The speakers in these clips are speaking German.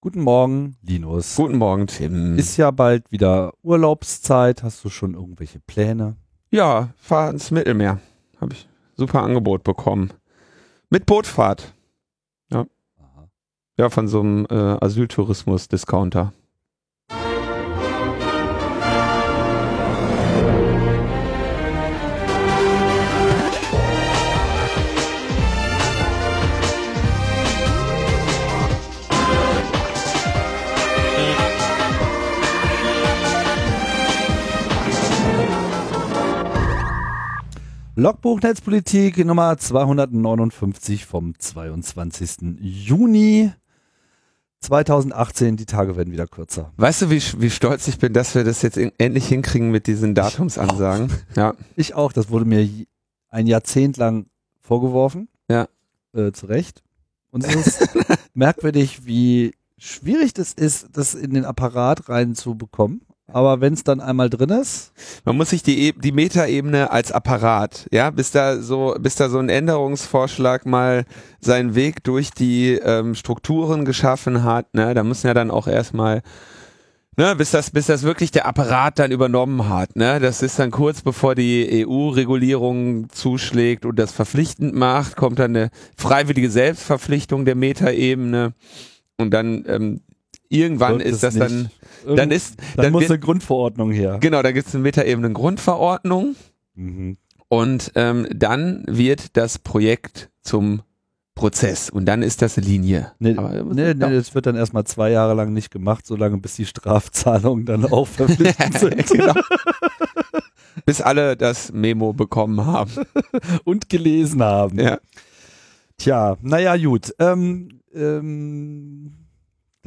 Guten Morgen, Linus. Guten Morgen, Tim. Ist ja bald wieder Urlaubszeit. Hast du schon irgendwelche Pläne? Ja, fahr ins Mittelmeer. Habe ich super Angebot bekommen. Mit Bootfahrt. Ja. Aha. Ja, von so einem äh, Asyltourismus-Discounter. Logbuch Netzpolitik Nummer 259 vom 22. Juni 2018. Die Tage werden wieder kürzer. Weißt du, wie, wie stolz ich bin, dass wir das jetzt in, endlich hinkriegen mit diesen Datumsansagen? Ja. Ich auch. Das wurde mir ein Jahrzehnt lang vorgeworfen. Ja. Äh, zu Recht. Und es ist merkwürdig, wie schwierig das ist, das in den Apparat reinzubekommen. Aber wenn es dann einmal drin ist, Man muss sich die, E- die Metaebene als Apparat, ja, bis da so, bis da so ein Änderungsvorschlag mal seinen Weg durch die ähm, Strukturen geschaffen hat, ne, da müssen ja dann auch erstmal, ne, bis das, bis das wirklich der Apparat dann übernommen hat, ne, das ist dann kurz bevor die EU-Regulierung zuschlägt und das verpflichtend macht, kommt dann eine freiwillige Selbstverpflichtung der Metaebene. Und dann ähm, irgendwann ist das dann, nicht. dann ist, dann, dann muss wird, eine Grundverordnung her. genau, da gibt es eine Metaebene Grundverordnung. Mhm. Und ähm, dann wird das Projekt zum Prozess und dann ist das Linie. Nee, Aber, nee, nee, das wird dann erstmal zwei Jahre lang nicht gemacht, solange bis die Strafzahlungen dann auch verpflichtend sind genau. Bis alle das Memo bekommen haben. und gelesen haben. Ja. Tja, naja, gut. Ähm, ähm,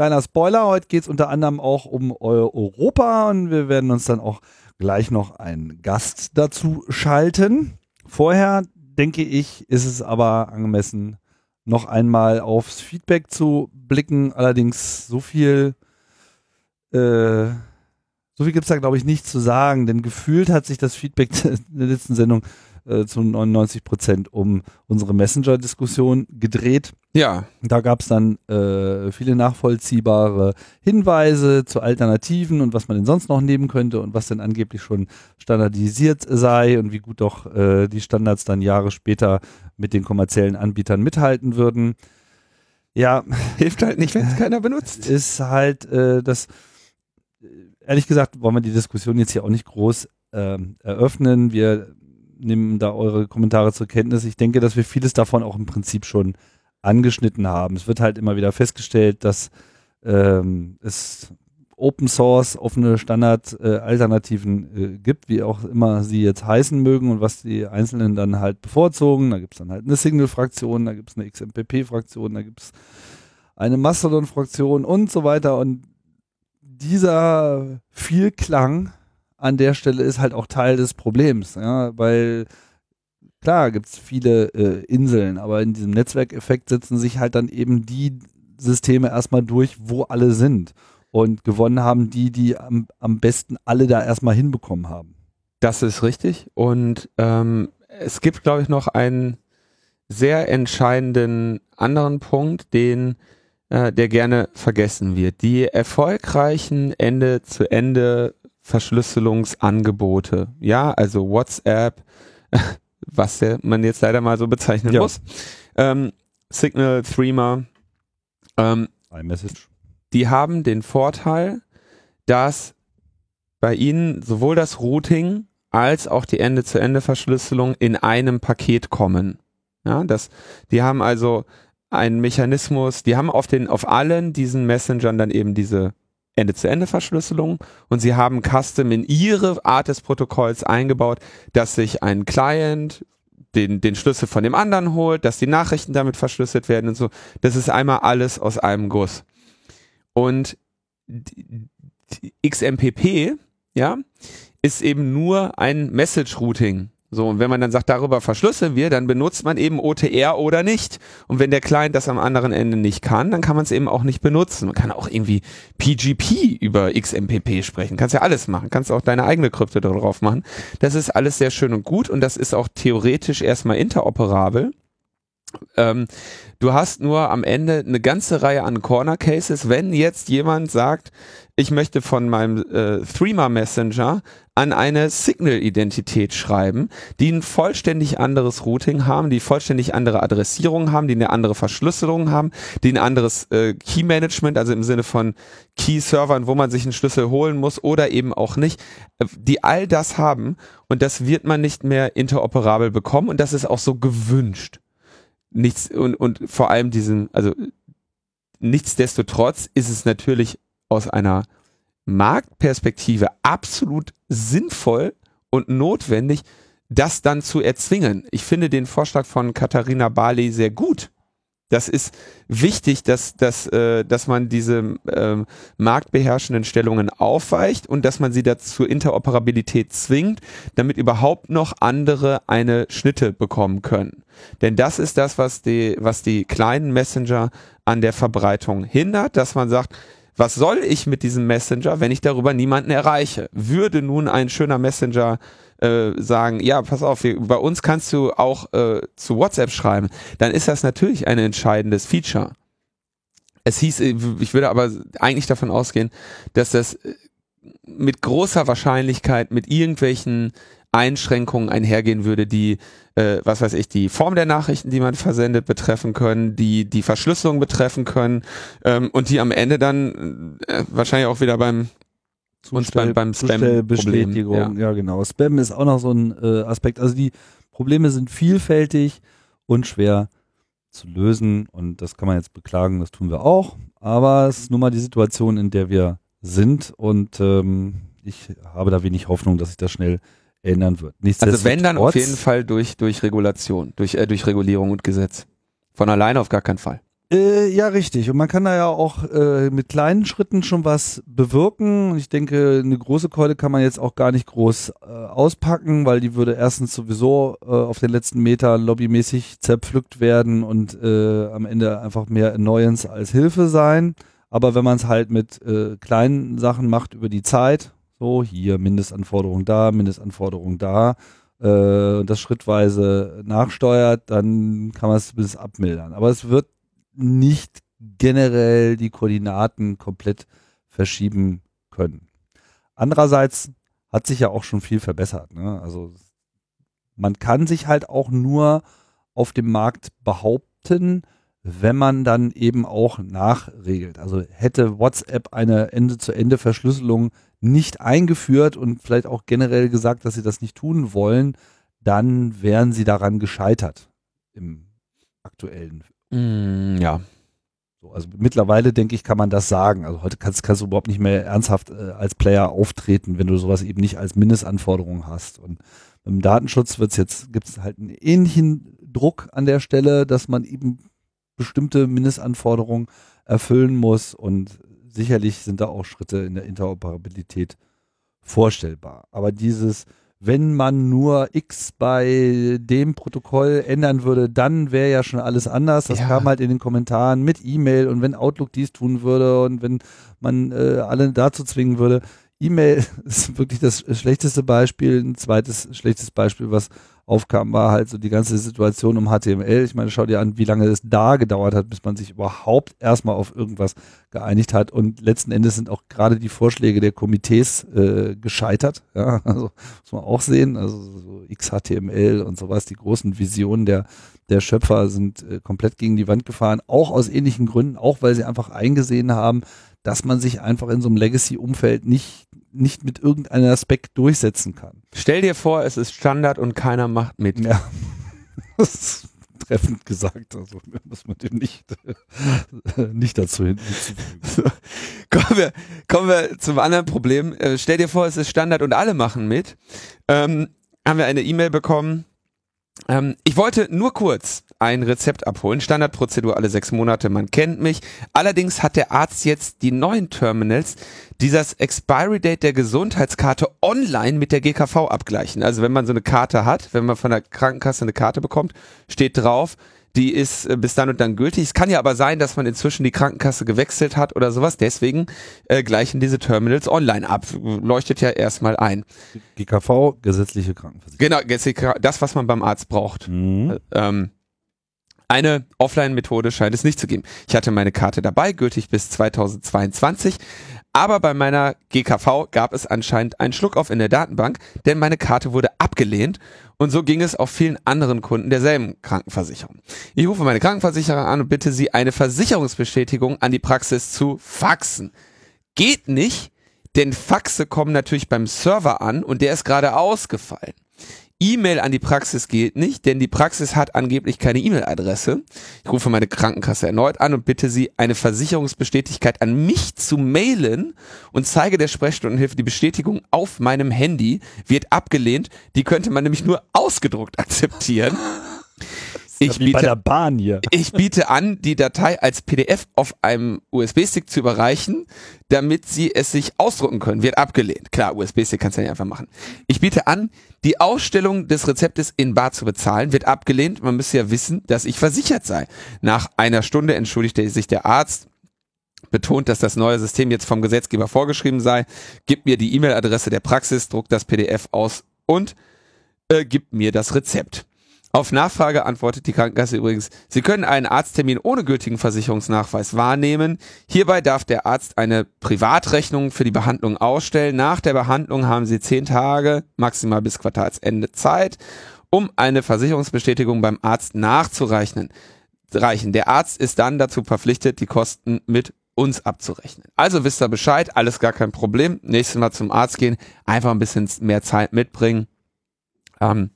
kleiner Spoiler, heute geht es unter anderem auch um Eu- Europa und wir werden uns dann auch gleich noch einen Gast dazu schalten. Vorher, denke ich, ist es aber angemessen, noch einmal aufs Feedback zu blicken. Allerdings so viel, äh, so viel gibt es da, glaube ich, nicht zu sagen, denn gefühlt hat sich das Feedback in der letzten Sendung äh, zu 99 Prozent um unsere Messenger-Diskussion gedreht. Ja, Da gab es dann äh, viele nachvollziehbare Hinweise zu Alternativen und was man denn sonst noch nehmen könnte und was denn angeblich schon standardisiert sei und wie gut doch äh, die Standards dann Jahre später mit den kommerziellen Anbietern mithalten würden. Ja, hilft halt nicht, wenn es keiner benutzt. ist halt äh, das, äh, ehrlich gesagt, wollen wir die Diskussion jetzt hier auch nicht groß ähm, eröffnen. Wir nehmen da eure Kommentare zur Kenntnis. Ich denke, dass wir vieles davon auch im Prinzip schon angeschnitten haben. Es wird halt immer wieder festgestellt, dass ähm, es Open Source offene Standard-Alternativen äh, gibt, wie auch immer sie jetzt heißen mögen und was die Einzelnen dann halt bevorzugen. Da gibt es dann halt eine Single-Fraktion, da gibt es eine XMPP-Fraktion, da gibt es eine Mastodon-Fraktion und so weiter. Und dieser Vielklang an der Stelle ist halt auch Teil des Problems, ja, weil klar gibt es viele äh, Inseln, aber in diesem Netzwerkeffekt setzen sich halt dann eben die Systeme erstmal durch, wo alle sind. Und gewonnen haben die, die am, am besten alle da erstmal hinbekommen haben. Das ist richtig. Und ähm, es gibt, glaube ich, noch einen sehr entscheidenden anderen Punkt, den äh, der gerne vergessen wird. Die erfolgreichen Ende-zu-Ende Verschlüsselungsangebote. Ja, also WhatsApp, was man jetzt leider mal so bezeichnen Ja. muss. Ähm, Signal, Threema, ähm, iMessage. die haben den Vorteil, dass bei ihnen sowohl das Routing als auch die Ende-zu-Ende-Verschlüsselung in einem Paket kommen. Ja, das, die haben also einen Mechanismus, die haben auf den, auf allen diesen Messengern dann eben diese Ende-zu-Ende-Verschlüsselung und sie haben Custom in ihre Art des Protokolls eingebaut, dass sich ein Client den, den Schlüssel von dem anderen holt, dass die Nachrichten damit verschlüsselt werden und so. Das ist einmal alles aus einem Guss. Und XMPP, ja, ist eben nur ein Message Routing. So, und wenn man dann sagt, darüber verschlüsseln wir, dann benutzt man eben OTR oder nicht. Und wenn der Client das am anderen Ende nicht kann, dann kann man es eben auch nicht benutzen. Man kann auch irgendwie PGP über XMPP sprechen. Kannst ja alles machen. Kannst auch deine eigene Krypto darauf machen. Das ist alles sehr schön und gut und das ist auch theoretisch erstmal interoperabel. Ähm, du hast nur am Ende eine ganze Reihe an Corner Cases. Wenn jetzt jemand sagt, ich möchte von meinem äh, Threema Messenger an eine Signal-Identität schreiben, die ein vollständig anderes Routing haben, die vollständig andere Adressierung haben, die eine andere Verschlüsselung haben, die ein anderes äh, Key-Management, also im Sinne von Key-Servern, wo man sich einen Schlüssel holen muss oder eben auch nicht, äh, die all das haben und das wird man nicht mehr interoperabel bekommen und das ist auch so gewünscht. Nichts und, und vor allem diesen, also nichtsdestotrotz ist es natürlich aus einer Marktperspektive absolut sinnvoll und notwendig, das dann zu erzwingen. Ich finde den Vorschlag von Katharina Barley sehr gut. Das ist wichtig, dass, dass, äh, dass man diese äh, marktbeherrschenden Stellungen aufweicht und dass man sie dazu Interoperabilität zwingt, damit überhaupt noch andere eine Schnitte bekommen können. Denn das ist das, was die, was die kleinen Messenger an der Verbreitung hindert, dass man sagt, was soll ich mit diesem Messenger, wenn ich darüber niemanden erreiche? Würde nun ein schöner Messenger äh, sagen, ja, pass auf, bei uns kannst du auch äh, zu WhatsApp schreiben, dann ist das natürlich ein entscheidendes Feature. Es hieß, äh, ich würde aber eigentlich davon ausgehen, dass das äh, mit großer Wahrscheinlichkeit mit irgendwelchen Einschränkungen einhergehen würde, die, äh, was weiß ich, die Form der Nachrichten, die man versendet, betreffen können, die die Verschlüsselung betreffen können ähm, und die am Ende dann äh, wahrscheinlich auch wieder beim uns beim, beim Spam Bestätigung, ja. ja. genau. Spam ist auch noch so ein äh, Aspekt. Also die Probleme sind vielfältig und schwer zu lösen und das kann man jetzt beklagen, das tun wir auch. Aber es ist nun mal die Situation, in der wir sind und ähm, ich habe da wenig Hoffnung, dass sich das schnell ändern wird. Also wenn dann auf jeden Fall durch, durch Regulation, durch, äh, durch Regulierung und Gesetz. Von alleine auf gar keinen Fall. Äh, ja, richtig. Und man kann da ja auch äh, mit kleinen Schritten schon was bewirken. Ich denke, eine große Keule kann man jetzt auch gar nicht groß äh, auspacken, weil die würde erstens sowieso äh, auf den letzten Meter lobbymäßig zerpflückt werden und äh, am Ende einfach mehr Annoyance als Hilfe sein. Aber wenn man es halt mit äh, kleinen Sachen macht über die Zeit, so, hier Mindestanforderung da, Mindestanforderung da, äh, das schrittweise nachsteuert, dann kann man es bis abmildern. Aber es wird nicht generell die Koordinaten komplett verschieben können. Andererseits hat sich ja auch schon viel verbessert. Ne? Also man kann sich halt auch nur auf dem Markt behaupten, wenn man dann eben auch nachregelt. Also hätte WhatsApp eine Ende-zu-Ende-Verschlüsselung nicht eingeführt und vielleicht auch generell gesagt, dass sie das nicht tun wollen, dann wären sie daran gescheitert im aktuellen. Mm, ja. So, also mittlerweile denke ich, kann man das sagen. Also heute kannst, kannst du überhaupt nicht mehr ernsthaft äh, als Player auftreten, wenn du sowas eben nicht als Mindestanforderung hast. Und im Datenschutz wird's jetzt, gibt es halt einen ähnlichen Druck an der Stelle, dass man eben bestimmte Mindestanforderungen erfüllen muss und sicherlich sind da auch Schritte in der Interoperabilität vorstellbar. Aber dieses, wenn man nur X bei dem Protokoll ändern würde, dann wäre ja schon alles anders. Das ja. kam halt in den Kommentaren mit E-Mail und wenn Outlook dies tun würde und wenn man äh, alle dazu zwingen würde. E-Mail ist wirklich das schlechteste Beispiel. Ein zweites schlechtes Beispiel, was aufkam, war halt so die ganze Situation um HTML. Ich meine, schau dir an, wie lange es da gedauert hat, bis man sich überhaupt erstmal auf irgendwas geeinigt hat. Und letzten Endes sind auch gerade die Vorschläge der Komitees äh, gescheitert. Ja, also muss man auch sehen. Also so XHTML und sowas, die großen Visionen der, der Schöpfer sind äh, komplett gegen die Wand gefahren. Auch aus ähnlichen Gründen, auch weil sie einfach eingesehen haben, dass man sich einfach in so einem Legacy-Umfeld nicht nicht mit irgendeinem Aspekt durchsetzen kann. Stell dir vor, es ist Standard und keiner macht mit. Ja. Das ist treffend gesagt, also muss man dem nicht, nicht dazu hinzufügen. So, kommen, wir, kommen wir zum anderen Problem. Äh, stell dir vor, es ist Standard und alle machen mit. Ähm, haben wir eine E-Mail bekommen ähm, ich wollte nur kurz ein Rezept abholen. Standardprozedur alle sechs Monate, man kennt mich. Allerdings hat der Arzt jetzt die neuen Terminals, die das Expiry Date der Gesundheitskarte online mit der GKV abgleichen. Also wenn man so eine Karte hat, wenn man von der Krankenkasse eine Karte bekommt, steht drauf, die ist äh, bis dann und dann gültig. Es kann ja aber sein, dass man inzwischen die Krankenkasse gewechselt hat oder sowas. Deswegen äh, gleichen diese Terminals online ab. Leuchtet ja erstmal ein. GKV, gesetzliche Krankenversicherung. Genau, das, was man beim Arzt braucht. Mhm. Ähm, Eine Offline-Methode scheint es nicht zu geben. Ich hatte meine Karte dabei, gültig bis 2022. Aber bei meiner GKV gab es anscheinend einen Schluck auf in der Datenbank, denn meine Karte wurde abgelehnt und so ging es auch vielen anderen Kunden derselben Krankenversicherung. Ich rufe meine Krankenversicherer an und bitte sie, eine Versicherungsbestätigung an die Praxis zu faxen. Geht nicht, denn Faxe kommen natürlich beim Server an und der ist gerade ausgefallen. E-Mail an die Praxis geht nicht, denn die Praxis hat angeblich keine E-Mail-Adresse. Ich rufe meine Krankenkasse erneut an und bitte sie, eine Versicherungsbestätigkeit an mich zu mailen und zeige der Sprechstundenhilfe die Bestätigung auf meinem Handy. Wird abgelehnt. Die könnte man nämlich nur ausgedruckt akzeptieren. Ich biete, bei der Bahn hier. ich biete an, die Datei als PDF auf einem USB-Stick zu überreichen, damit Sie es sich ausdrucken können. Wird abgelehnt. Klar, USB-Stick kannst du ja nicht einfach machen. Ich biete an, die Ausstellung des Rezeptes in Bar zu bezahlen. Wird abgelehnt. Man müsste ja wissen, dass ich versichert sei. Nach einer Stunde entschuldigte sich der Arzt betont, dass das neue System jetzt vom Gesetzgeber vorgeschrieben sei, gibt mir die E-Mail-Adresse der Praxis, druckt das PDF aus und äh, gibt mir das Rezept. Auf Nachfrage antwortet die Krankenkasse übrigens, Sie können einen Arzttermin ohne gültigen Versicherungsnachweis wahrnehmen. Hierbei darf der Arzt eine Privatrechnung für die Behandlung ausstellen. Nach der Behandlung haben Sie zehn Tage, maximal bis Quartalsende Zeit, um eine Versicherungsbestätigung beim Arzt nachzureichen. Der Arzt ist dann dazu verpflichtet, die Kosten mit uns abzurechnen. Also wisst ihr Bescheid, alles gar kein Problem. Nächstes Mal zum Arzt gehen, einfach ein bisschen mehr Zeit mitbringen. Ähm,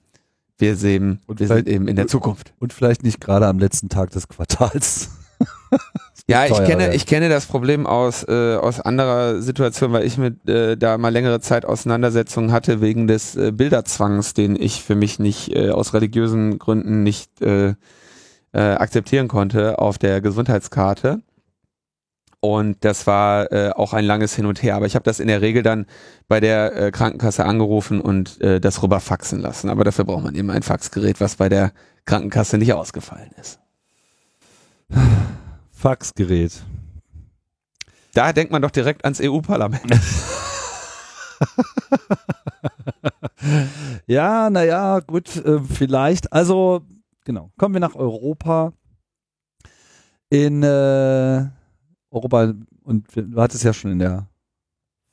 wir sehen, und wir sind eben in der Zukunft. Und vielleicht nicht gerade am letzten Tag des Quartals. ja, ich kenne, ich kenne das Problem aus, äh, aus anderer Situation, weil ich mit äh, da mal längere Zeit Auseinandersetzungen hatte wegen des äh, Bilderzwangs, den ich für mich nicht äh, aus religiösen Gründen nicht äh, äh, akzeptieren konnte auf der Gesundheitskarte. Und das war äh, auch ein langes Hin und Her. Aber ich habe das in der Regel dann bei der äh, Krankenkasse angerufen und äh, das rüber faxen lassen. Aber dafür braucht man eben ein Faxgerät, was bei der Krankenkasse nicht ausgefallen ist. Faxgerät. Da denkt man doch direkt ans EU-Parlament. ja, naja, gut, äh, vielleicht. Also, genau, kommen wir nach Europa. In äh, Europa, und du hattest ja schon in der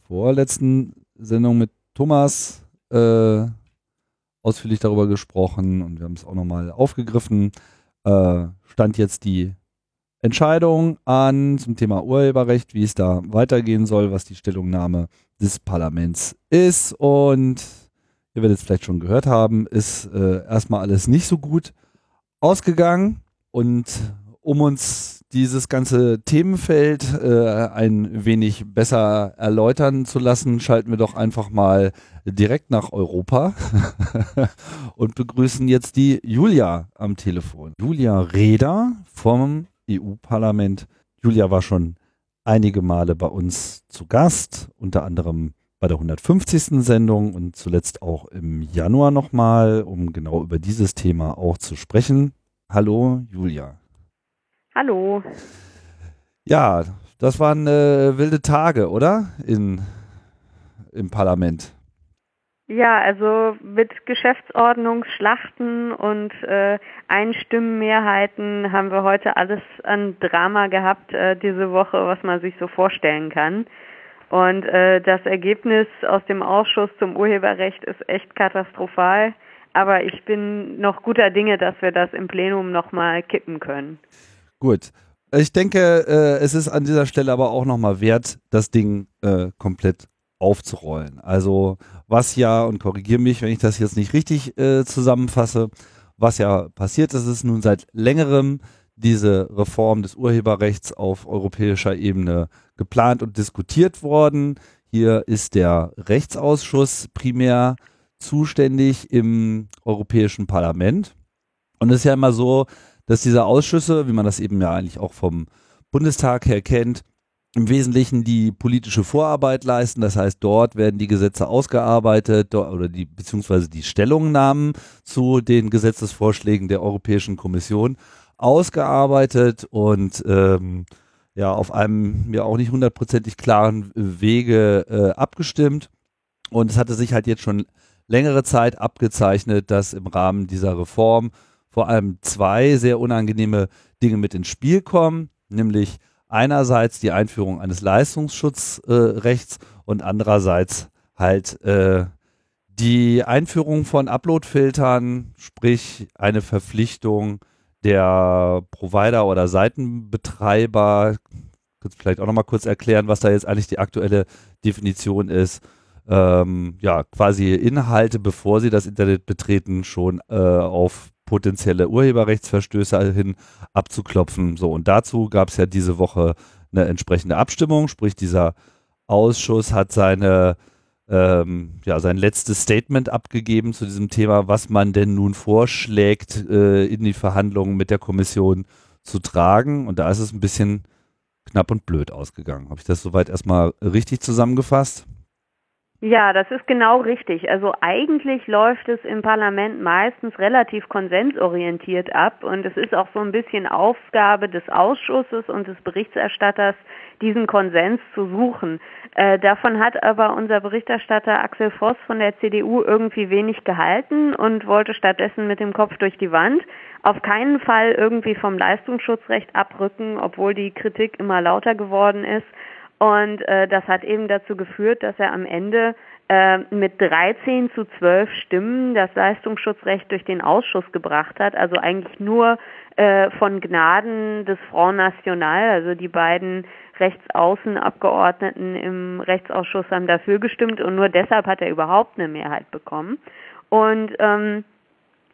vorletzten Sendung mit Thomas äh, ausführlich darüber gesprochen und wir haben es auch nochmal aufgegriffen. Äh, stand jetzt die Entscheidung an zum Thema Urheberrecht, wie es da weitergehen soll, was die Stellungnahme des Parlaments ist. Und ihr werdet es vielleicht schon gehört haben, ist äh, erstmal alles nicht so gut ausgegangen. Und um uns dieses ganze Themenfeld äh, ein wenig besser erläutern zu lassen, schalten wir doch einfach mal direkt nach Europa und begrüßen jetzt die Julia am Telefon. Julia Reda vom EU-Parlament. Julia war schon einige Male bei uns zu Gast, unter anderem bei der 150. Sendung und zuletzt auch im Januar nochmal, um genau über dieses Thema auch zu sprechen. Hallo, Julia. Hallo. Ja, das waren äh, wilde Tage, oder? In, Im Parlament. Ja, also mit Geschäftsordnungsschlachten und äh, Einstimmenmehrheiten haben wir heute alles an Drama gehabt äh, diese Woche, was man sich so vorstellen kann. Und äh, das Ergebnis aus dem Ausschuss zum Urheberrecht ist echt katastrophal. Aber ich bin noch guter Dinge, dass wir das im Plenum nochmal kippen können. Gut. Ich denke, äh, es ist an dieser Stelle aber auch nochmal wert, das Ding äh, komplett aufzurollen. Also was ja, und korrigiere mich, wenn ich das jetzt nicht richtig äh, zusammenfasse, was ja passiert ist, ist nun seit längerem diese Reform des Urheberrechts auf europäischer Ebene geplant und diskutiert worden. Hier ist der Rechtsausschuss primär zuständig im Europäischen Parlament. Und es ist ja immer so, dass diese Ausschüsse, wie man das eben ja eigentlich auch vom Bundestag her kennt, im Wesentlichen die politische Vorarbeit leisten. Das heißt, dort werden die Gesetze ausgearbeitet oder die beziehungsweise die Stellungnahmen zu den Gesetzesvorschlägen der Europäischen Kommission ausgearbeitet und ähm, ja auf einem mir ja auch nicht hundertprozentig klaren Wege äh, abgestimmt. Und es hatte sich halt jetzt schon längere Zeit abgezeichnet, dass im Rahmen dieser Reform vor allem zwei sehr unangenehme Dinge mit ins Spiel kommen, nämlich einerseits die Einführung eines Leistungsschutzrechts äh, und andererseits halt äh, die Einführung von Uploadfiltern, sprich eine Verpflichtung der Provider oder Seitenbetreiber, kannst vielleicht auch nochmal kurz erklären, was da jetzt eigentlich die aktuelle Definition ist, ähm, ja, quasi Inhalte, bevor sie das Internet betreten, schon äh, auf potenzielle Urheberrechtsverstöße hin abzuklopfen. So, und dazu gab es ja diese Woche eine entsprechende Abstimmung, sprich dieser Ausschuss hat seine ähm, ja, sein letztes Statement abgegeben zu diesem Thema, was man denn nun vorschlägt, äh, in die Verhandlungen mit der Kommission zu tragen. Und da ist es ein bisschen knapp und blöd ausgegangen. Habe ich das soweit erstmal richtig zusammengefasst? Ja, das ist genau richtig. Also eigentlich läuft es im Parlament meistens relativ konsensorientiert ab und es ist auch so ein bisschen Aufgabe des Ausschusses und des Berichterstatters, diesen Konsens zu suchen. Äh, davon hat aber unser Berichterstatter Axel Voss von der CDU irgendwie wenig gehalten und wollte stattdessen mit dem Kopf durch die Wand. Auf keinen Fall irgendwie vom Leistungsschutzrecht abrücken, obwohl die Kritik immer lauter geworden ist. Und äh, das hat eben dazu geführt, dass er am Ende äh, mit 13 zu 12 Stimmen das Leistungsschutzrecht durch den Ausschuss gebracht hat. Also eigentlich nur äh, von Gnaden des Front National, also die beiden Rechtsaußenabgeordneten im Rechtsausschuss haben dafür gestimmt und nur deshalb hat er überhaupt eine Mehrheit bekommen. Und ähm,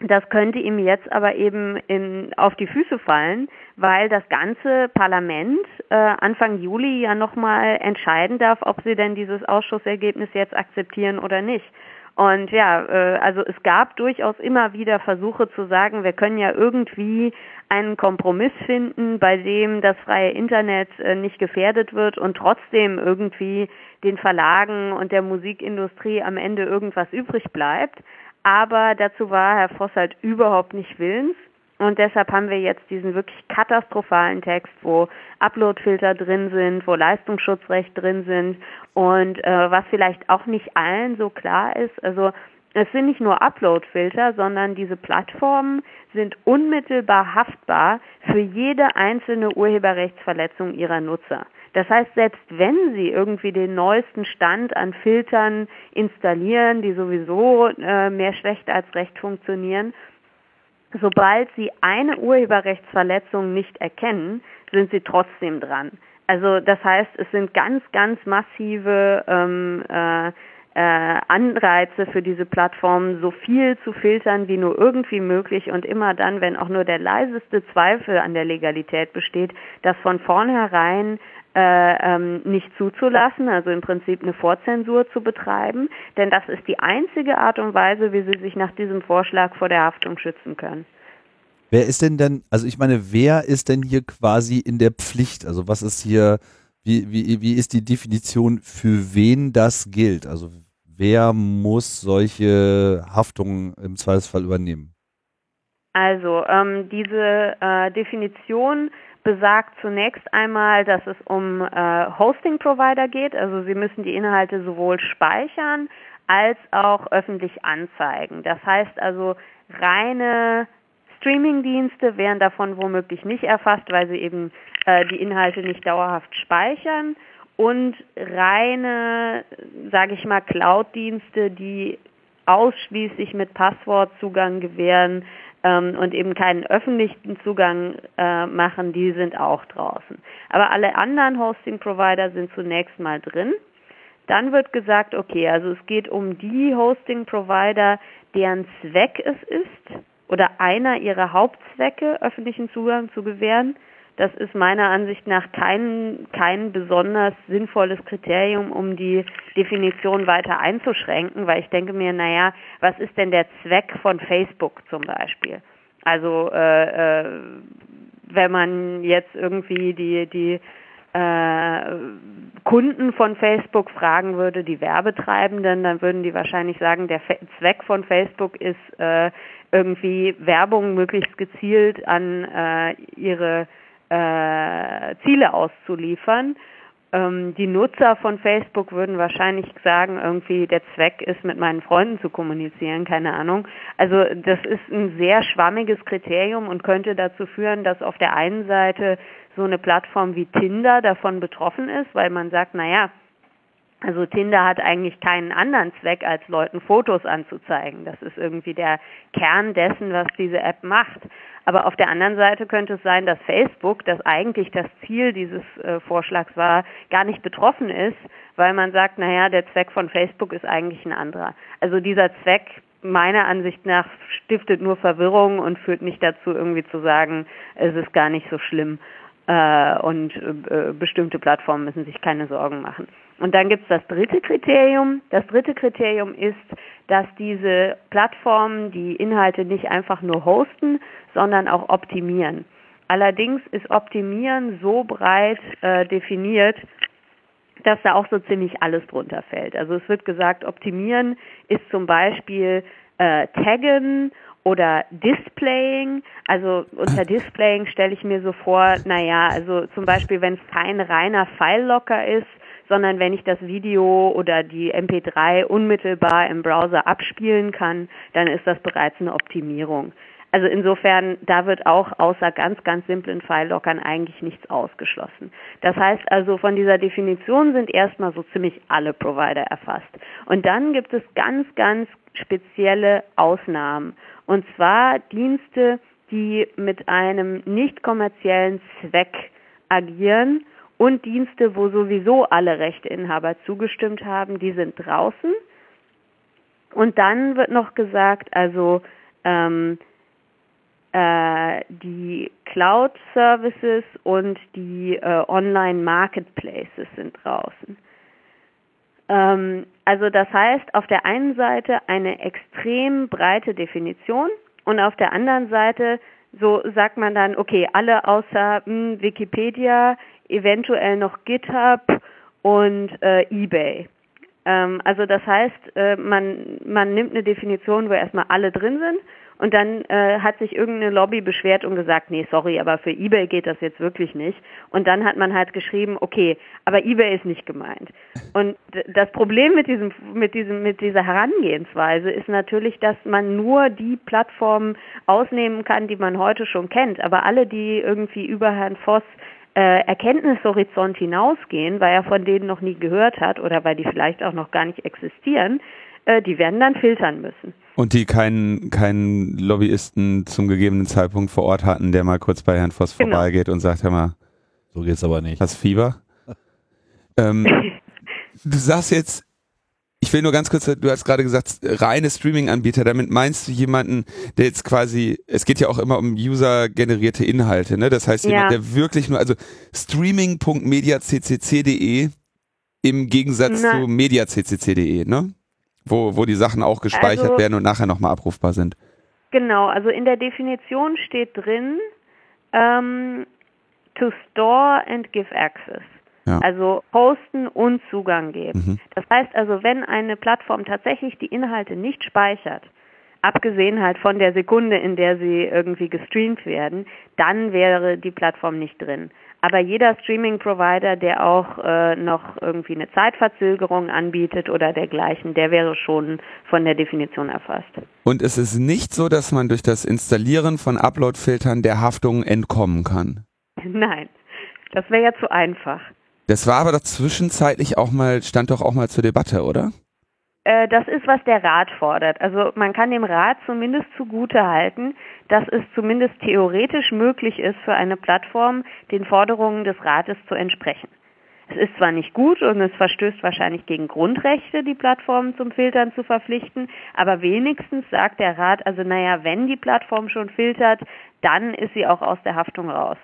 das könnte ihm jetzt aber eben in, auf die Füße fallen, weil das ganze Parlament äh, Anfang Juli ja nochmal entscheiden darf, ob sie denn dieses Ausschussergebnis jetzt akzeptieren oder nicht. Und ja, äh, also es gab durchaus immer wieder Versuche zu sagen, wir können ja irgendwie einen Kompromiss finden, bei dem das freie Internet äh, nicht gefährdet wird und trotzdem irgendwie den Verlagen und der Musikindustrie am Ende irgendwas übrig bleibt aber dazu war Herr Voss halt überhaupt nicht willens. Und deshalb haben wir jetzt diesen wirklich katastrophalen Text, wo Uploadfilter drin sind, wo Leistungsschutzrecht drin sind und äh, was vielleicht auch nicht allen so klar ist, also es sind nicht nur Uploadfilter, sondern diese Plattformen sind unmittelbar haftbar für jede einzelne Urheberrechtsverletzung ihrer Nutzer. Das heißt, selbst wenn Sie irgendwie den neuesten Stand an Filtern installieren, die sowieso äh, mehr schlecht als recht funktionieren, sobald Sie eine Urheberrechtsverletzung nicht erkennen, sind Sie trotzdem dran. Also das heißt, es sind ganz, ganz massive ähm, äh, äh, Anreize für diese Plattformen, so viel zu filtern wie nur irgendwie möglich und immer dann, wenn auch nur der leiseste Zweifel an der Legalität besteht, das von vornherein äh, ähm, nicht zuzulassen, also im Prinzip eine Vorzensur zu betreiben, denn das ist die einzige Art und Weise, wie sie sich nach diesem Vorschlag vor der Haftung schützen können. Wer ist denn denn, also ich meine, wer ist denn hier quasi in der Pflicht? Also was ist hier, wie, wie, wie ist die Definition, für wen das gilt? Also wer muss solche Haftungen im Zweifelsfall übernehmen? Also ähm, diese äh, Definition besagt zunächst einmal, dass es um äh, Hosting-Provider geht. Also Sie müssen die Inhalte sowohl speichern als auch öffentlich anzeigen. Das heißt also reine Streaming-Dienste werden davon womöglich nicht erfasst, weil sie eben äh, die Inhalte nicht dauerhaft speichern und reine, sage ich mal, Cloud-Dienste, die ausschließlich mit Passwortzugang gewähren, ähm, und eben keinen öffentlichen Zugang äh, machen, die sind auch draußen. Aber alle anderen Hosting-Provider sind zunächst mal drin. Dann wird gesagt, okay, also es geht um die Hosting-Provider, deren Zweck es ist oder einer ihrer Hauptzwecke, öffentlichen Zugang zu gewähren. Das ist meiner Ansicht nach kein, kein besonders sinnvolles Kriterium, um die Definition weiter einzuschränken, weil ich denke mir, naja, was ist denn der Zweck von Facebook zum Beispiel? Also äh, äh, wenn man jetzt irgendwie die, die äh, Kunden von Facebook fragen würde, die Werbetreibenden, dann würden die wahrscheinlich sagen, der Zweck von Facebook ist äh, irgendwie Werbung möglichst gezielt an äh, ihre äh, Ziele auszuliefern. ähm, die Nutzer von Facebook würden wahrscheinlich sagen, irgendwie der Zweck ist, mit meinen Freunden zu kommunizieren, keine Ahnung. Also das ist ein sehr schwammiges Kriterium und könnte dazu führen, dass auf der einen Seite so eine Plattform wie Tinder davon betroffen ist, weil man sagt, naja, also Tinder hat eigentlich keinen anderen Zweck, als Leuten Fotos anzuzeigen. Das ist irgendwie der Kern dessen, was diese App macht. Aber auf der anderen Seite könnte es sein, dass Facebook, das eigentlich das Ziel dieses äh, Vorschlags war, gar nicht betroffen ist, weil man sagt, naja, der Zweck von Facebook ist eigentlich ein anderer. Also dieser Zweck meiner Ansicht nach stiftet nur Verwirrung und führt nicht dazu, irgendwie zu sagen, es ist gar nicht so schlimm äh, und äh, bestimmte Plattformen müssen sich keine Sorgen machen. Und dann gibt es das dritte Kriterium. Das dritte Kriterium ist, dass diese Plattformen die Inhalte nicht einfach nur hosten, sondern auch optimieren. Allerdings ist Optimieren so breit äh, definiert, dass da auch so ziemlich alles drunter fällt. Also es wird gesagt, Optimieren ist zum Beispiel äh, Taggen oder Displaying. Also unter Displaying stelle ich mir so vor, naja, also zum Beispiel, wenn es kein reiner File-Locker ist, sondern wenn ich das Video oder die MP3 unmittelbar im Browser abspielen kann, dann ist das bereits eine Optimierung. Also insofern, da wird auch außer ganz, ganz simplen File-Lockern eigentlich nichts ausgeschlossen. Das heißt also, von dieser Definition sind erstmal so ziemlich alle Provider erfasst. Und dann gibt es ganz, ganz spezielle Ausnahmen. Und zwar Dienste, die mit einem nicht kommerziellen Zweck agieren und Dienste, wo sowieso alle Rechteinhaber zugestimmt haben, die sind draußen. Und dann wird noch gesagt, also ähm, äh, die Cloud Services und die äh, Online Marketplaces sind draußen. Ähm, also das heißt, auf der einen Seite eine extrem breite Definition und auf der anderen Seite so sagt man dann, okay, alle außer mh, hm, Wikipedia, eventuell noch GitHub und äh, eBay. Ähm, also das heißt, äh, man, man nimmt eine Definition, wo erstmal alle drin sind und dann äh, hat sich irgendeine Lobby beschwert und gesagt, nee, sorry, aber für eBay geht das jetzt wirklich nicht. Und dann hat man halt geschrieben, okay, aber eBay ist nicht gemeint. Und das Problem mit diesem, mit diesem, mit dieser Herangehensweise ist natürlich, dass man nur die Plattformen ausnehmen kann, die man heute schon kennt. Aber alle, die irgendwie über Herrn Voss äh, Erkenntnishorizont hinausgehen, weil er von denen noch nie gehört hat oder weil die vielleicht auch noch gar nicht existieren, äh, die werden dann filtern müssen. Und die keinen, keinen Lobbyisten zum gegebenen Zeitpunkt vor Ort hatten, der mal kurz bei Herrn Voss genau. vorbeigeht und sagt, hör mal, so geht's aber nicht. Hast Fieber? ähm, du sagst jetzt, ich will nur ganz kurz, du hast gerade gesagt, reine Streaming-Anbieter, damit meinst du jemanden, der jetzt quasi, es geht ja auch immer um user-generierte Inhalte, ne? Das heißt, jemand, ja. der wirklich nur, also streaming.mediaccc.de im Gegensatz Na. zu mediaccc.de, ne? Wo, wo die Sachen auch gespeichert also, werden und nachher nochmal abrufbar sind. Genau, also in der Definition steht drin, ähm, to store and give access. Ja. Also hosten und Zugang geben. Mhm. Das heißt also, wenn eine Plattform tatsächlich die Inhalte nicht speichert, abgesehen halt von der Sekunde, in der sie irgendwie gestreamt werden, dann wäre die Plattform nicht drin. Aber jeder Streaming-Provider, der auch äh, noch irgendwie eine Zeitverzögerung anbietet oder dergleichen, der wäre schon von der Definition erfasst. Und es ist nicht so, dass man durch das Installieren von Upload-Filtern der Haftung entkommen kann? Nein, das wäre ja zu einfach. Das war aber doch zwischenzeitlich auch mal, stand doch auch mal zur Debatte, oder? Äh, das ist, was der Rat fordert. Also man kann dem Rat zumindest zugute halten, dass es zumindest theoretisch möglich ist, für eine Plattform den Forderungen des Rates zu entsprechen. Es ist zwar nicht gut und es verstößt wahrscheinlich gegen Grundrechte, die Plattformen zum Filtern zu verpflichten, aber wenigstens sagt der Rat, also naja, wenn die Plattform schon filtert, dann ist sie auch aus der Haftung raus.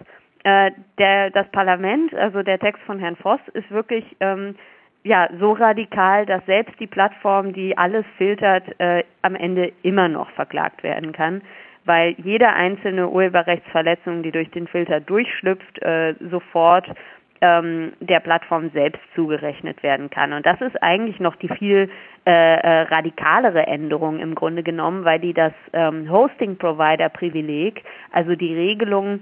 Äh, der, das Parlament, also der Text von Herrn Voss, ist wirklich ähm, ja so radikal, dass selbst die Plattform, die alles filtert, äh, am Ende immer noch verklagt werden kann, weil jede einzelne Urheberrechtsverletzung, die durch den Filter durchschlüpft, äh, sofort ähm, der Plattform selbst zugerechnet werden kann. Und das ist eigentlich noch die viel äh, äh, radikalere Änderung im Grunde genommen, weil die das ähm, Hosting-Provider-Privileg, also die Regelung,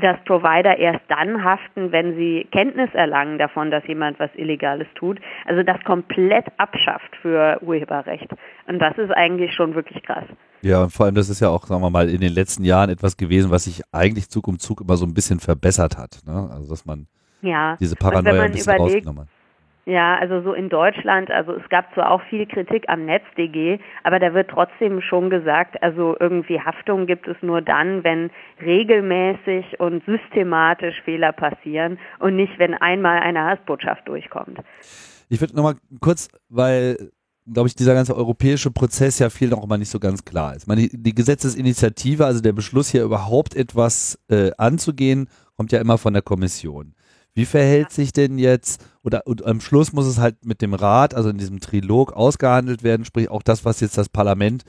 dass Provider erst dann haften, wenn sie Kenntnis erlangen davon, dass jemand was Illegales tut. Also das komplett abschafft für Urheberrecht. Und das ist eigentlich schon wirklich krass. Ja, und vor allem, das ist ja auch, sagen wir mal, in den letzten Jahren etwas gewesen, was sich eigentlich Zug um Zug immer so ein bisschen verbessert hat. Ne? Also, dass man ja. diese Paranoia ein bisschen überlegt, rausgenommen hat. Ja, also so in Deutschland, also es gab zwar auch viel Kritik am NetzDG, aber da wird trotzdem schon gesagt, also irgendwie Haftung gibt es nur dann, wenn regelmäßig und systematisch Fehler passieren und nicht, wenn einmal eine Hassbotschaft durchkommt. Ich würde nochmal kurz, weil glaube ich, dieser ganze europäische Prozess ja viel noch immer nicht so ganz klar ist. Meine, die, die Gesetzesinitiative, also der Beschluss hier überhaupt etwas äh, anzugehen, kommt ja immer von der Kommission. Wie verhält sich denn jetzt, oder und am Schluss muss es halt mit dem Rat, also in diesem Trilog, ausgehandelt werden, sprich auch das, was jetzt das Parlament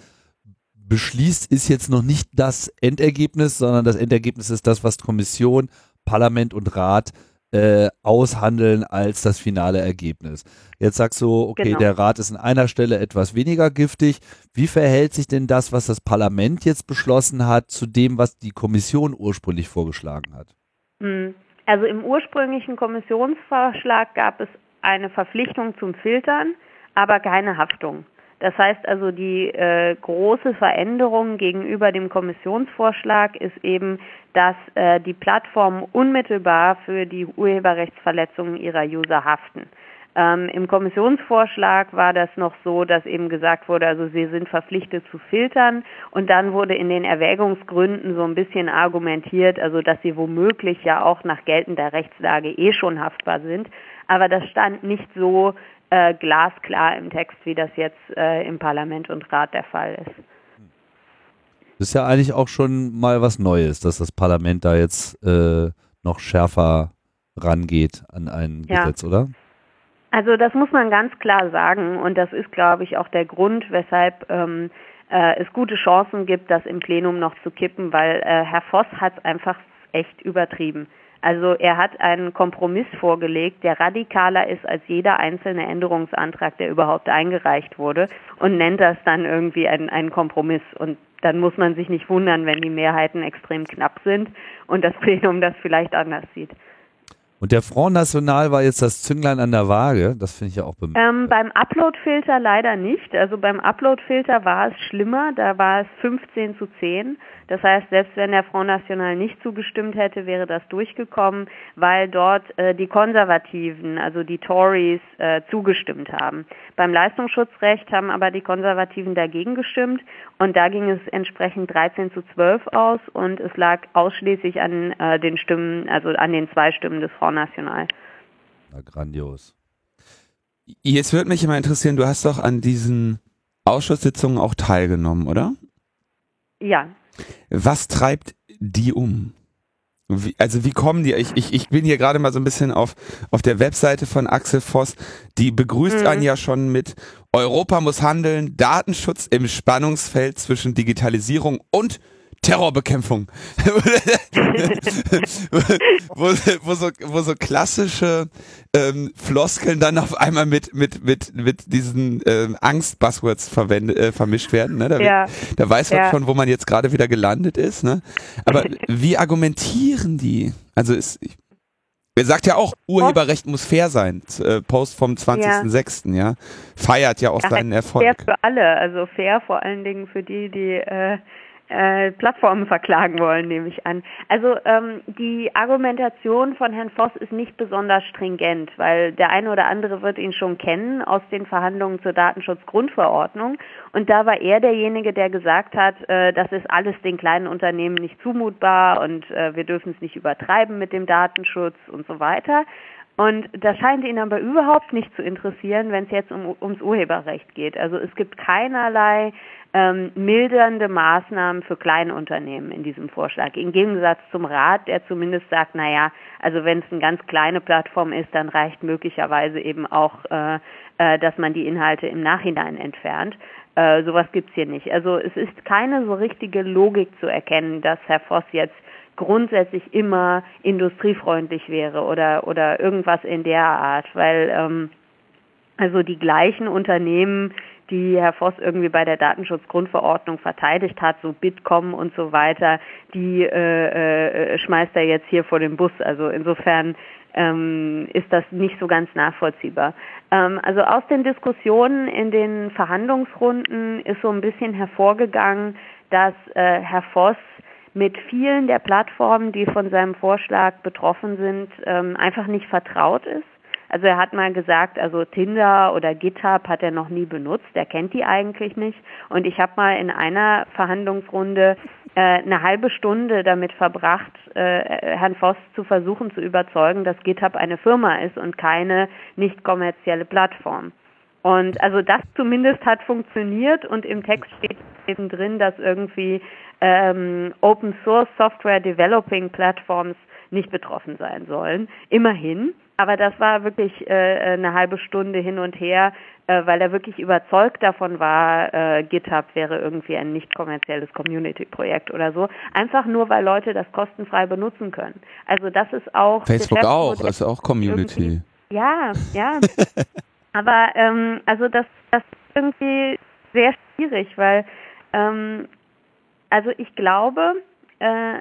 beschließt, ist jetzt noch nicht das Endergebnis, sondern das Endergebnis ist das, was Kommission, Parlament und Rat äh, aushandeln als das finale Ergebnis. Jetzt sagst du, okay, genau. der Rat ist an einer Stelle etwas weniger giftig. Wie verhält sich denn das, was das Parlament jetzt beschlossen hat, zu dem, was die Kommission ursprünglich vorgeschlagen hat? Mhm. Also im ursprünglichen Kommissionsvorschlag gab es eine Verpflichtung zum Filtern, aber keine Haftung. Das heißt also, die äh, große Veränderung gegenüber dem Kommissionsvorschlag ist eben, dass äh, die Plattformen unmittelbar für die Urheberrechtsverletzungen ihrer User haften. Ähm, Im Kommissionsvorschlag war das noch so, dass eben gesagt wurde, also sie sind verpflichtet zu filtern und dann wurde in den Erwägungsgründen so ein bisschen argumentiert, also dass sie womöglich ja auch nach geltender Rechtslage eh schon haftbar sind. Aber das stand nicht so äh, glasklar im Text, wie das jetzt äh, im Parlament und Rat der Fall ist. Das ist ja eigentlich auch schon mal was Neues, dass das Parlament da jetzt äh, noch schärfer rangeht an ein ja. Gesetz, oder? Also das muss man ganz klar sagen und das ist, glaube ich, auch der Grund, weshalb ähm, äh, es gute Chancen gibt, das im Plenum noch zu kippen, weil äh, Herr Voss hat es einfach echt übertrieben. Also er hat einen Kompromiss vorgelegt, der radikaler ist als jeder einzelne Änderungsantrag, der überhaupt eingereicht wurde und nennt das dann irgendwie einen, einen Kompromiss. Und dann muss man sich nicht wundern, wenn die Mehrheiten extrem knapp sind und das Plenum das vielleicht anders sieht. Und der Front National war jetzt das Zünglein an der Waage. Das finde ich ja auch bemerkenswert. Ähm, beim Upload-Filter leider nicht. Also beim Upload-Filter war es schlimmer. Da war es 15 zu 10. Das heißt, selbst wenn der Front National nicht zugestimmt hätte, wäre das durchgekommen, weil dort äh, die Konservativen, also die Tories, äh, zugestimmt haben. Beim Leistungsschutzrecht haben aber die Konservativen dagegen gestimmt und da ging es entsprechend 13 zu 12 aus und es lag ausschließlich an äh, den Stimmen, also an den zwei Stimmen des Front National. Na, grandios. Jetzt würde mich immer interessieren, du hast doch an diesen Ausschusssitzungen auch teilgenommen, oder? Ja. Was treibt die um? Wie, also wie kommen die? Ich, ich, ich bin hier gerade mal so ein bisschen auf, auf der Webseite von Axel Voss. Die begrüßt mhm. einen ja schon mit Europa muss handeln, Datenschutz im Spannungsfeld zwischen Digitalisierung und Terrorbekämpfung. wo, wo, so, wo so klassische ähm, Floskeln dann auf einmal mit, mit, mit, mit diesen ähm, Angst-Buzzwords äh, vermischt werden. Ne? Da, ja. da weiß man ja. schon, wo man jetzt gerade wieder gelandet ist. Ne? Aber wie argumentieren die? Also ist, er sagt ja auch, Urheberrecht muss fair sein. Äh, Post vom 20.06. Ja. ja. Feiert ja auch ja, seinen Erfolg. Fair für alle, also fair vor allen Dingen für die, die äh, äh, Plattformen verklagen wollen, nehme ich an. Also ähm, die Argumentation von Herrn Voss ist nicht besonders stringent, weil der eine oder andere wird ihn schon kennen aus den Verhandlungen zur Datenschutzgrundverordnung. Und da war er derjenige, der gesagt hat, äh, das ist alles den kleinen Unternehmen nicht zumutbar und äh, wir dürfen es nicht übertreiben mit dem Datenschutz und so weiter. Und das scheint ihn aber überhaupt nicht zu interessieren, wenn es jetzt um, ums Urheberrecht geht. Also es gibt keinerlei ähm, mildernde Maßnahmen für Kleinunternehmen in diesem Vorschlag. Im Gegensatz zum Rat, der zumindest sagt, naja, also wenn es eine ganz kleine Plattform ist, dann reicht möglicherweise eben auch, äh, äh, dass man die Inhalte im Nachhinein entfernt. Äh, sowas gibt's hier nicht. Also es ist keine so richtige Logik zu erkennen, dass Herr Voss jetzt grundsätzlich immer industriefreundlich wäre oder oder irgendwas in der Art, weil ähm, also die gleichen Unternehmen, die Herr Voss irgendwie bei der Datenschutzgrundverordnung verteidigt hat, so Bitkom und so weiter, die äh, äh, schmeißt er jetzt hier vor den Bus. Also insofern ähm, ist das nicht so ganz nachvollziehbar. Ähm, also aus den Diskussionen in den Verhandlungsrunden ist so ein bisschen hervorgegangen, dass äh, Herr Voss mit vielen der Plattformen, die von seinem Vorschlag betroffen sind, ähm, einfach nicht vertraut ist. Also er hat mal gesagt, also Tinder oder GitHub hat er noch nie benutzt, er kennt die eigentlich nicht. Und ich habe mal in einer Verhandlungsrunde äh, eine halbe Stunde damit verbracht, äh, Herrn Voss zu versuchen zu überzeugen, dass GitHub eine Firma ist und keine nicht kommerzielle Plattform. Und also das zumindest hat funktioniert und im Text steht eben drin, dass irgendwie ähm, Open Source Software Developing Platforms nicht betroffen sein sollen. Immerhin. Aber das war wirklich äh, eine halbe Stunde hin und her, äh, weil er wirklich überzeugt davon war, äh, GitHub wäre irgendwie ein nicht kommerzielles Community-Projekt oder so. Einfach nur, weil Leute das kostenfrei benutzen können. Also das ist auch Facebook auch, ist auch Community. Ja, ja. Aber ähm, also das, das ist irgendwie sehr schwierig, weil ähm, also ich glaube, äh,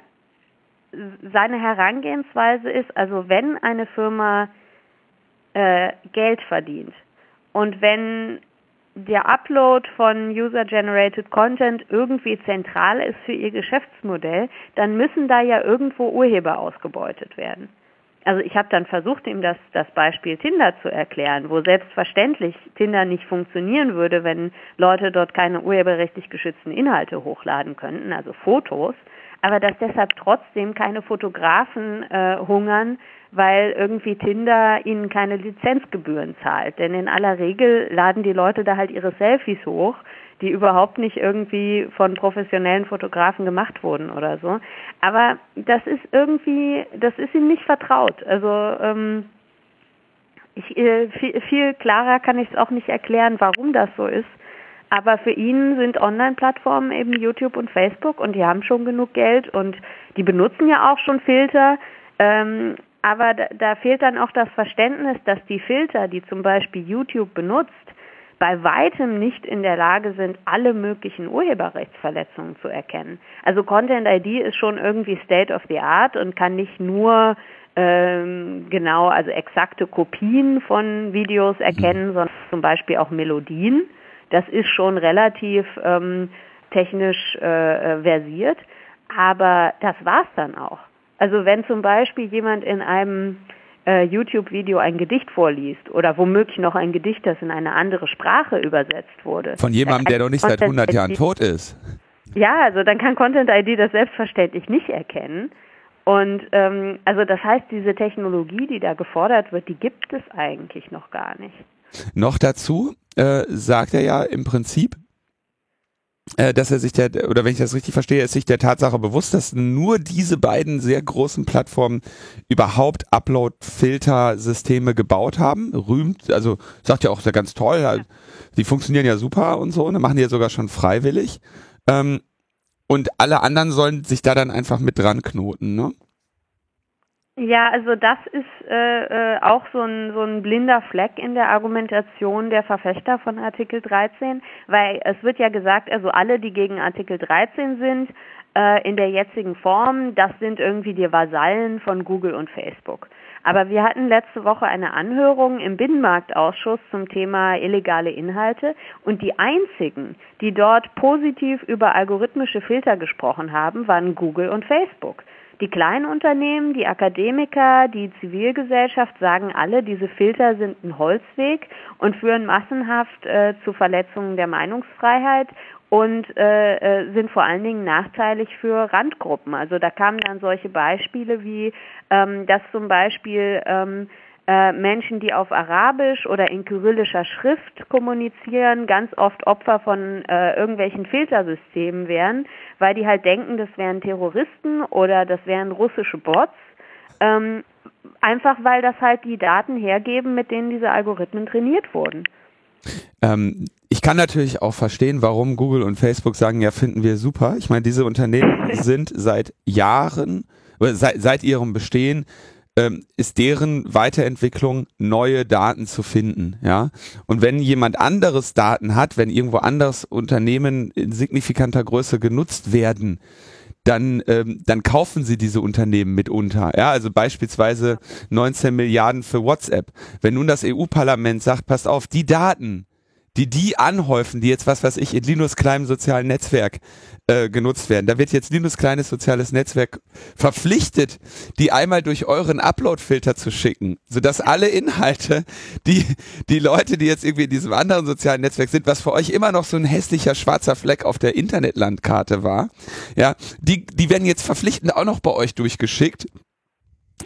seine Herangehensweise ist, also wenn eine Firma äh, Geld verdient und wenn der Upload von User-Generated Content irgendwie zentral ist für ihr Geschäftsmodell, dann müssen da ja irgendwo Urheber ausgebeutet werden. Also ich habe dann versucht, ihm das, das Beispiel Tinder zu erklären, wo selbstverständlich Tinder nicht funktionieren würde, wenn Leute dort keine urheberrechtlich geschützten Inhalte hochladen könnten, also Fotos aber dass deshalb trotzdem keine Fotografen äh, hungern, weil irgendwie Tinder ihnen keine Lizenzgebühren zahlt. Denn in aller Regel laden die Leute da halt ihre Selfies hoch, die überhaupt nicht irgendwie von professionellen Fotografen gemacht wurden oder so. Aber das ist irgendwie, das ist ihnen nicht vertraut. Also ähm, ich, äh, viel, viel klarer kann ich es auch nicht erklären, warum das so ist. Aber für ihn sind Online-Plattformen eben YouTube und Facebook und die haben schon genug Geld und die benutzen ja auch schon Filter. Ähm, aber da, da fehlt dann auch das Verständnis, dass die Filter, die zum Beispiel YouTube benutzt, bei weitem nicht in der Lage sind, alle möglichen Urheberrechtsverletzungen zu erkennen. Also Content ID ist schon irgendwie State of the Art und kann nicht nur ähm, genau, also exakte Kopien von Videos erkennen, mhm. sondern zum Beispiel auch Melodien. Das ist schon relativ ähm, technisch äh, äh, versiert, aber das war's dann auch. Also wenn zum Beispiel jemand in einem äh, YouTube-Video ein Gedicht vorliest oder womöglich noch ein Gedicht, das in eine andere Sprache übersetzt wurde. Von jemandem, der doch nicht seit 100 Jahren tot ist. Ja, also dann kann Content ID das selbstverständlich nicht erkennen. Und ähm, also das heißt, diese Technologie, die da gefordert wird, die gibt es eigentlich noch gar nicht. Noch dazu äh, sagt er ja im Prinzip, äh, dass er sich der, oder wenn ich das richtig verstehe, ist sich der Tatsache bewusst, dass nur diese beiden sehr großen Plattformen überhaupt Upload-Filter-Systeme gebaut haben. Rühmt, also sagt ja auch sehr ganz toll, ja. die funktionieren ja super und so, und machen die ja sogar schon freiwillig. Ähm, und alle anderen sollen sich da dann einfach mit dran knoten, ne? Ja, also das ist äh, äh, auch so ein, so ein blinder Fleck in der Argumentation der Verfechter von Artikel 13, weil es wird ja gesagt, also alle, die gegen Artikel 13 sind, äh, in der jetzigen Form, das sind irgendwie die Vasallen von Google und Facebook. Aber wir hatten letzte Woche eine Anhörung im Binnenmarktausschuss zum Thema illegale Inhalte und die einzigen, die dort positiv über algorithmische Filter gesprochen haben, waren Google und Facebook. Die kleinen Unternehmen, die Akademiker, die Zivilgesellschaft sagen alle, diese Filter sind ein Holzweg und führen massenhaft äh, zu Verletzungen der Meinungsfreiheit und äh, äh, sind vor allen Dingen nachteilig für Randgruppen. Also da kamen dann solche Beispiele wie, ähm, dass zum Beispiel ähm, äh, Menschen, die auf Arabisch oder in kyrillischer Schrift kommunizieren, ganz oft Opfer von äh, irgendwelchen Filtersystemen wären, weil die halt denken, das wären Terroristen oder das wären russische Bots. Ähm, einfach weil das halt die Daten hergeben, mit denen diese Algorithmen trainiert wurden. Ähm, ich kann natürlich auch verstehen, warum Google und Facebook sagen, ja, finden wir super. Ich meine, diese Unternehmen sind seit Jahren, seit, seit ihrem Bestehen ähm, ist deren Weiterentwicklung, neue Daten zu finden. Ja, und wenn jemand anderes Daten hat, wenn irgendwo anders Unternehmen in signifikanter Größe genutzt werden, dann, ähm, dann kaufen sie diese Unternehmen mitunter. Ja, also beispielsweise 19 Milliarden für WhatsApp. Wenn nun das EU-Parlament sagt, passt auf, die Daten, die die anhäufen, die jetzt, was weiß ich, in Linus kleinem sozialen Netzwerk äh, genutzt werden. Da wird jetzt Linus kleines soziales Netzwerk verpflichtet, die einmal durch euren Upload-Filter zu schicken, sodass alle Inhalte, die die Leute, die jetzt irgendwie in diesem anderen sozialen Netzwerk sind, was für euch immer noch so ein hässlicher schwarzer Fleck auf der Internetlandkarte war, ja, die, die werden jetzt verpflichtend auch noch bei euch durchgeschickt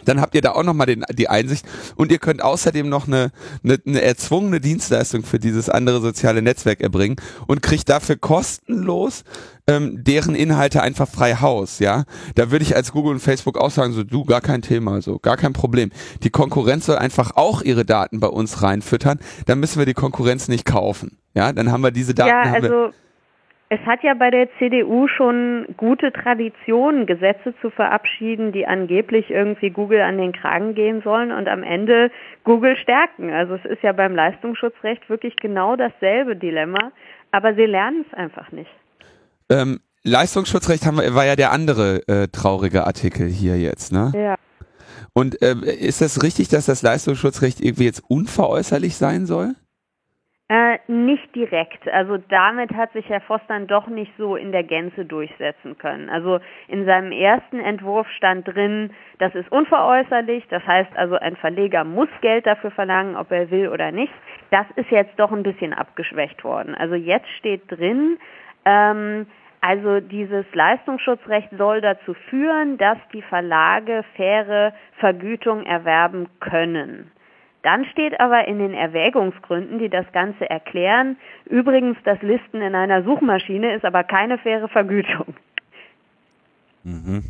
dann habt ihr da auch nochmal die Einsicht und ihr könnt außerdem noch eine, eine, eine erzwungene Dienstleistung für dieses andere soziale Netzwerk erbringen und kriegt dafür kostenlos ähm, deren Inhalte einfach frei Haus, ja. Da würde ich als Google und Facebook auch sagen, so du, gar kein Thema, so, gar kein Problem. Die Konkurrenz soll einfach auch ihre Daten bei uns reinfüttern, dann müssen wir die Konkurrenz nicht kaufen. Ja, dann haben wir diese Daten. Ja, also es hat ja bei der CDU schon gute Traditionen, Gesetze zu verabschieden, die angeblich irgendwie Google an den Kragen gehen sollen und am Ende Google stärken. Also es ist ja beim Leistungsschutzrecht wirklich genau dasselbe Dilemma, aber sie lernen es einfach nicht. Ähm, Leistungsschutzrecht haben wir, war ja der andere äh, traurige Artikel hier jetzt, ne? Ja. Und äh, ist das richtig, dass das Leistungsschutzrecht irgendwie jetzt unveräußerlich sein soll? Äh, nicht direkt. Also damit hat sich Herr Voss dann doch nicht so in der Gänze durchsetzen können. Also in seinem ersten Entwurf stand drin, das ist unveräußerlich, das heißt also ein Verleger muss Geld dafür verlangen, ob er will oder nicht. Das ist jetzt doch ein bisschen abgeschwächt worden. Also jetzt steht drin, ähm, also dieses Leistungsschutzrecht soll dazu führen, dass die Verlage faire Vergütung erwerben können. Dann steht aber in den Erwägungsgründen, die das Ganze erklären, übrigens, das Listen in einer Suchmaschine ist aber keine faire Vergütung. Mhm.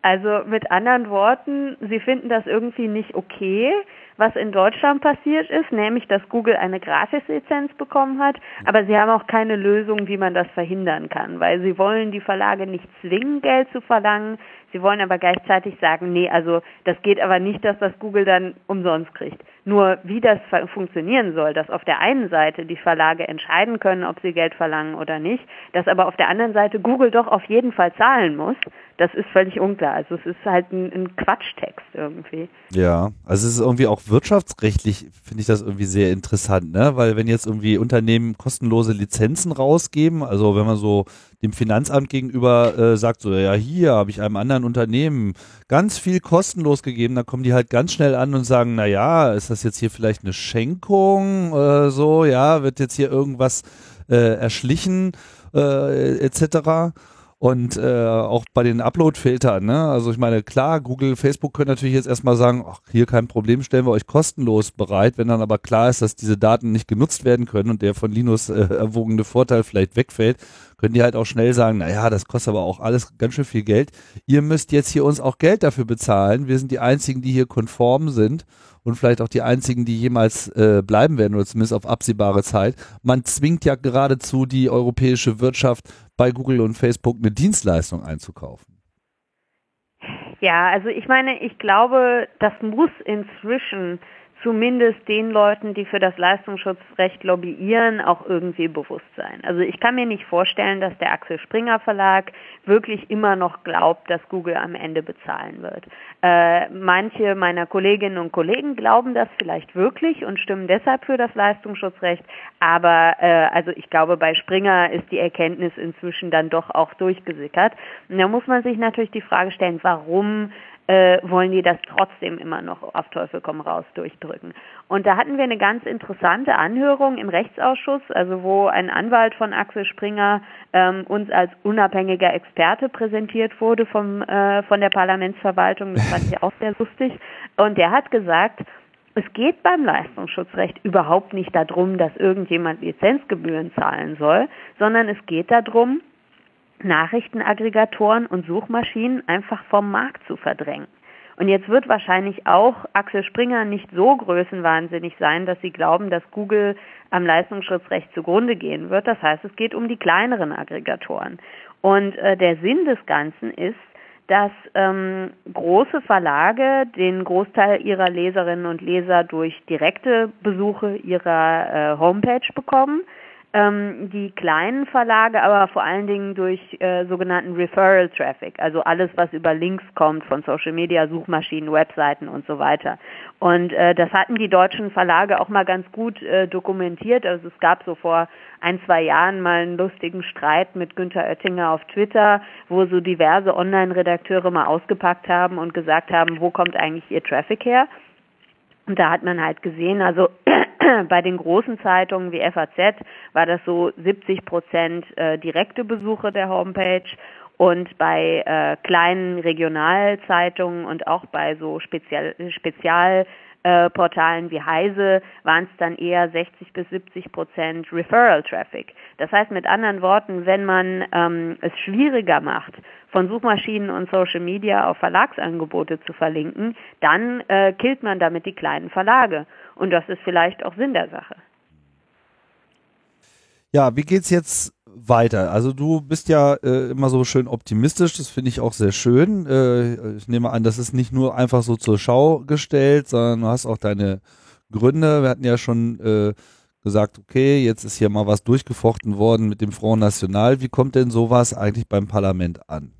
Also mit anderen Worten, Sie finden das irgendwie nicht okay, was in Deutschland passiert ist, nämlich dass Google eine Gratislizenz bekommen hat, aber Sie haben auch keine Lösung, wie man das verhindern kann, weil Sie wollen die Verlage nicht zwingen, Geld zu verlangen, Sie wollen aber gleichzeitig sagen, nee, also das geht aber nicht, dass das Google dann umsonst kriegt. Nur wie das funktionieren soll, dass auf der einen Seite die Verlage entscheiden können, ob sie Geld verlangen oder nicht, dass aber auf der anderen Seite Google doch auf jeden Fall zahlen muss, das ist völlig unklar. Also es ist halt ein, ein Quatschtext irgendwie. Ja, also es ist irgendwie auch wirtschaftsrechtlich, finde ich das irgendwie sehr interessant, ne? Weil wenn jetzt irgendwie Unternehmen kostenlose Lizenzen rausgeben, also wenn man so dem Finanzamt gegenüber äh, sagt, so ja, hier habe ich einem anderen Unternehmen ganz viel kostenlos gegeben, dann kommen die halt ganz schnell an und sagen, na ja, ist das jetzt hier vielleicht eine Schenkung, äh, so, ja, wird jetzt hier irgendwas äh, erschlichen, äh, etc. Und äh, auch bei den Upload-Filtern, ne? Also ich meine, klar, Google, Facebook können natürlich jetzt erstmal sagen, ach, hier kein Problem, stellen wir euch kostenlos bereit. Wenn dann aber klar ist, dass diese Daten nicht genutzt werden können und der von Linus äh, erwogene Vorteil vielleicht wegfällt, können die halt auch schnell sagen, naja, das kostet aber auch alles ganz schön viel Geld. Ihr müsst jetzt hier uns auch Geld dafür bezahlen. Wir sind die einzigen, die hier konform sind und vielleicht auch die einzigen, die jemals äh, bleiben werden oder zumindest auf absehbare Zeit. Man zwingt ja geradezu die europäische Wirtschaft bei Google und Facebook eine Dienstleistung einzukaufen. Ja, also ich meine, ich glaube, das muss inzwischen zumindest den Leuten, die für das Leistungsschutzrecht lobbyieren, auch irgendwie bewusst sein. Also ich kann mir nicht vorstellen, dass der Axel Springer Verlag wirklich immer noch glaubt, dass Google am Ende bezahlen wird. Äh, manche meiner Kolleginnen und Kollegen glauben das vielleicht wirklich und stimmen deshalb für das Leistungsschutzrecht, aber äh, also ich glaube, bei Springer ist die Erkenntnis inzwischen dann doch auch durchgesickert. Und da muss man sich natürlich die Frage stellen, warum äh, wollen die das trotzdem immer noch auf Teufel komm raus durchdrücken. Und da hatten wir eine ganz interessante Anhörung im Rechtsausschuss, also wo ein Anwalt von Axel Springer ähm, uns als unabhängiger Experte präsentiert wurde vom, äh, von der Parlamentsverwaltung. Das fand ich auch sehr lustig. Und der hat gesagt, es geht beim Leistungsschutzrecht überhaupt nicht darum, dass irgendjemand Lizenzgebühren zahlen soll, sondern es geht darum, Nachrichtenaggregatoren und Suchmaschinen einfach vom Markt zu verdrängen. Und jetzt wird wahrscheinlich auch Axel Springer nicht so größenwahnsinnig sein, dass sie glauben, dass Google am Leistungsschutzrecht zugrunde gehen wird. Das heißt, es geht um die kleineren Aggregatoren. Und äh, der Sinn des Ganzen ist, dass ähm, große Verlage den Großteil ihrer Leserinnen und Leser durch direkte Besuche ihrer äh, Homepage bekommen ähm, die kleinen Verlage aber vor allen Dingen durch äh, sogenannten Referral Traffic, also alles, was über Links kommt von Social Media, Suchmaschinen, Webseiten und so weiter. Und äh, das hatten die deutschen Verlage auch mal ganz gut äh, dokumentiert. Also es gab so vor ein, zwei Jahren mal einen lustigen Streit mit Günter Oettinger auf Twitter, wo so diverse Online-Redakteure mal ausgepackt haben und gesagt haben, wo kommt eigentlich ihr Traffic her? Und da hat man halt gesehen, also bei den großen Zeitungen wie FAZ war das so 70 Prozent äh, direkte Besuche der Homepage und bei äh, kleinen Regionalzeitungen und auch bei so Spezial, Spezial äh, Portalen wie Heise waren es dann eher 60 bis 70 Prozent Referral Traffic. Das heißt mit anderen Worten, wenn man ähm, es schwieriger macht, von Suchmaschinen und Social Media auf Verlagsangebote zu verlinken, dann äh, killt man damit die kleinen Verlage. Und das ist vielleicht auch Sinn der Sache. Ja, wie geht's jetzt weiter? Also du bist ja äh, immer so schön optimistisch, das finde ich auch sehr schön. Äh, ich nehme an, das ist nicht nur einfach so zur Schau gestellt, sondern du hast auch deine Gründe. Wir hatten ja schon äh, gesagt, okay, jetzt ist hier mal was durchgefochten worden mit dem Front National. Wie kommt denn sowas eigentlich beim Parlament an?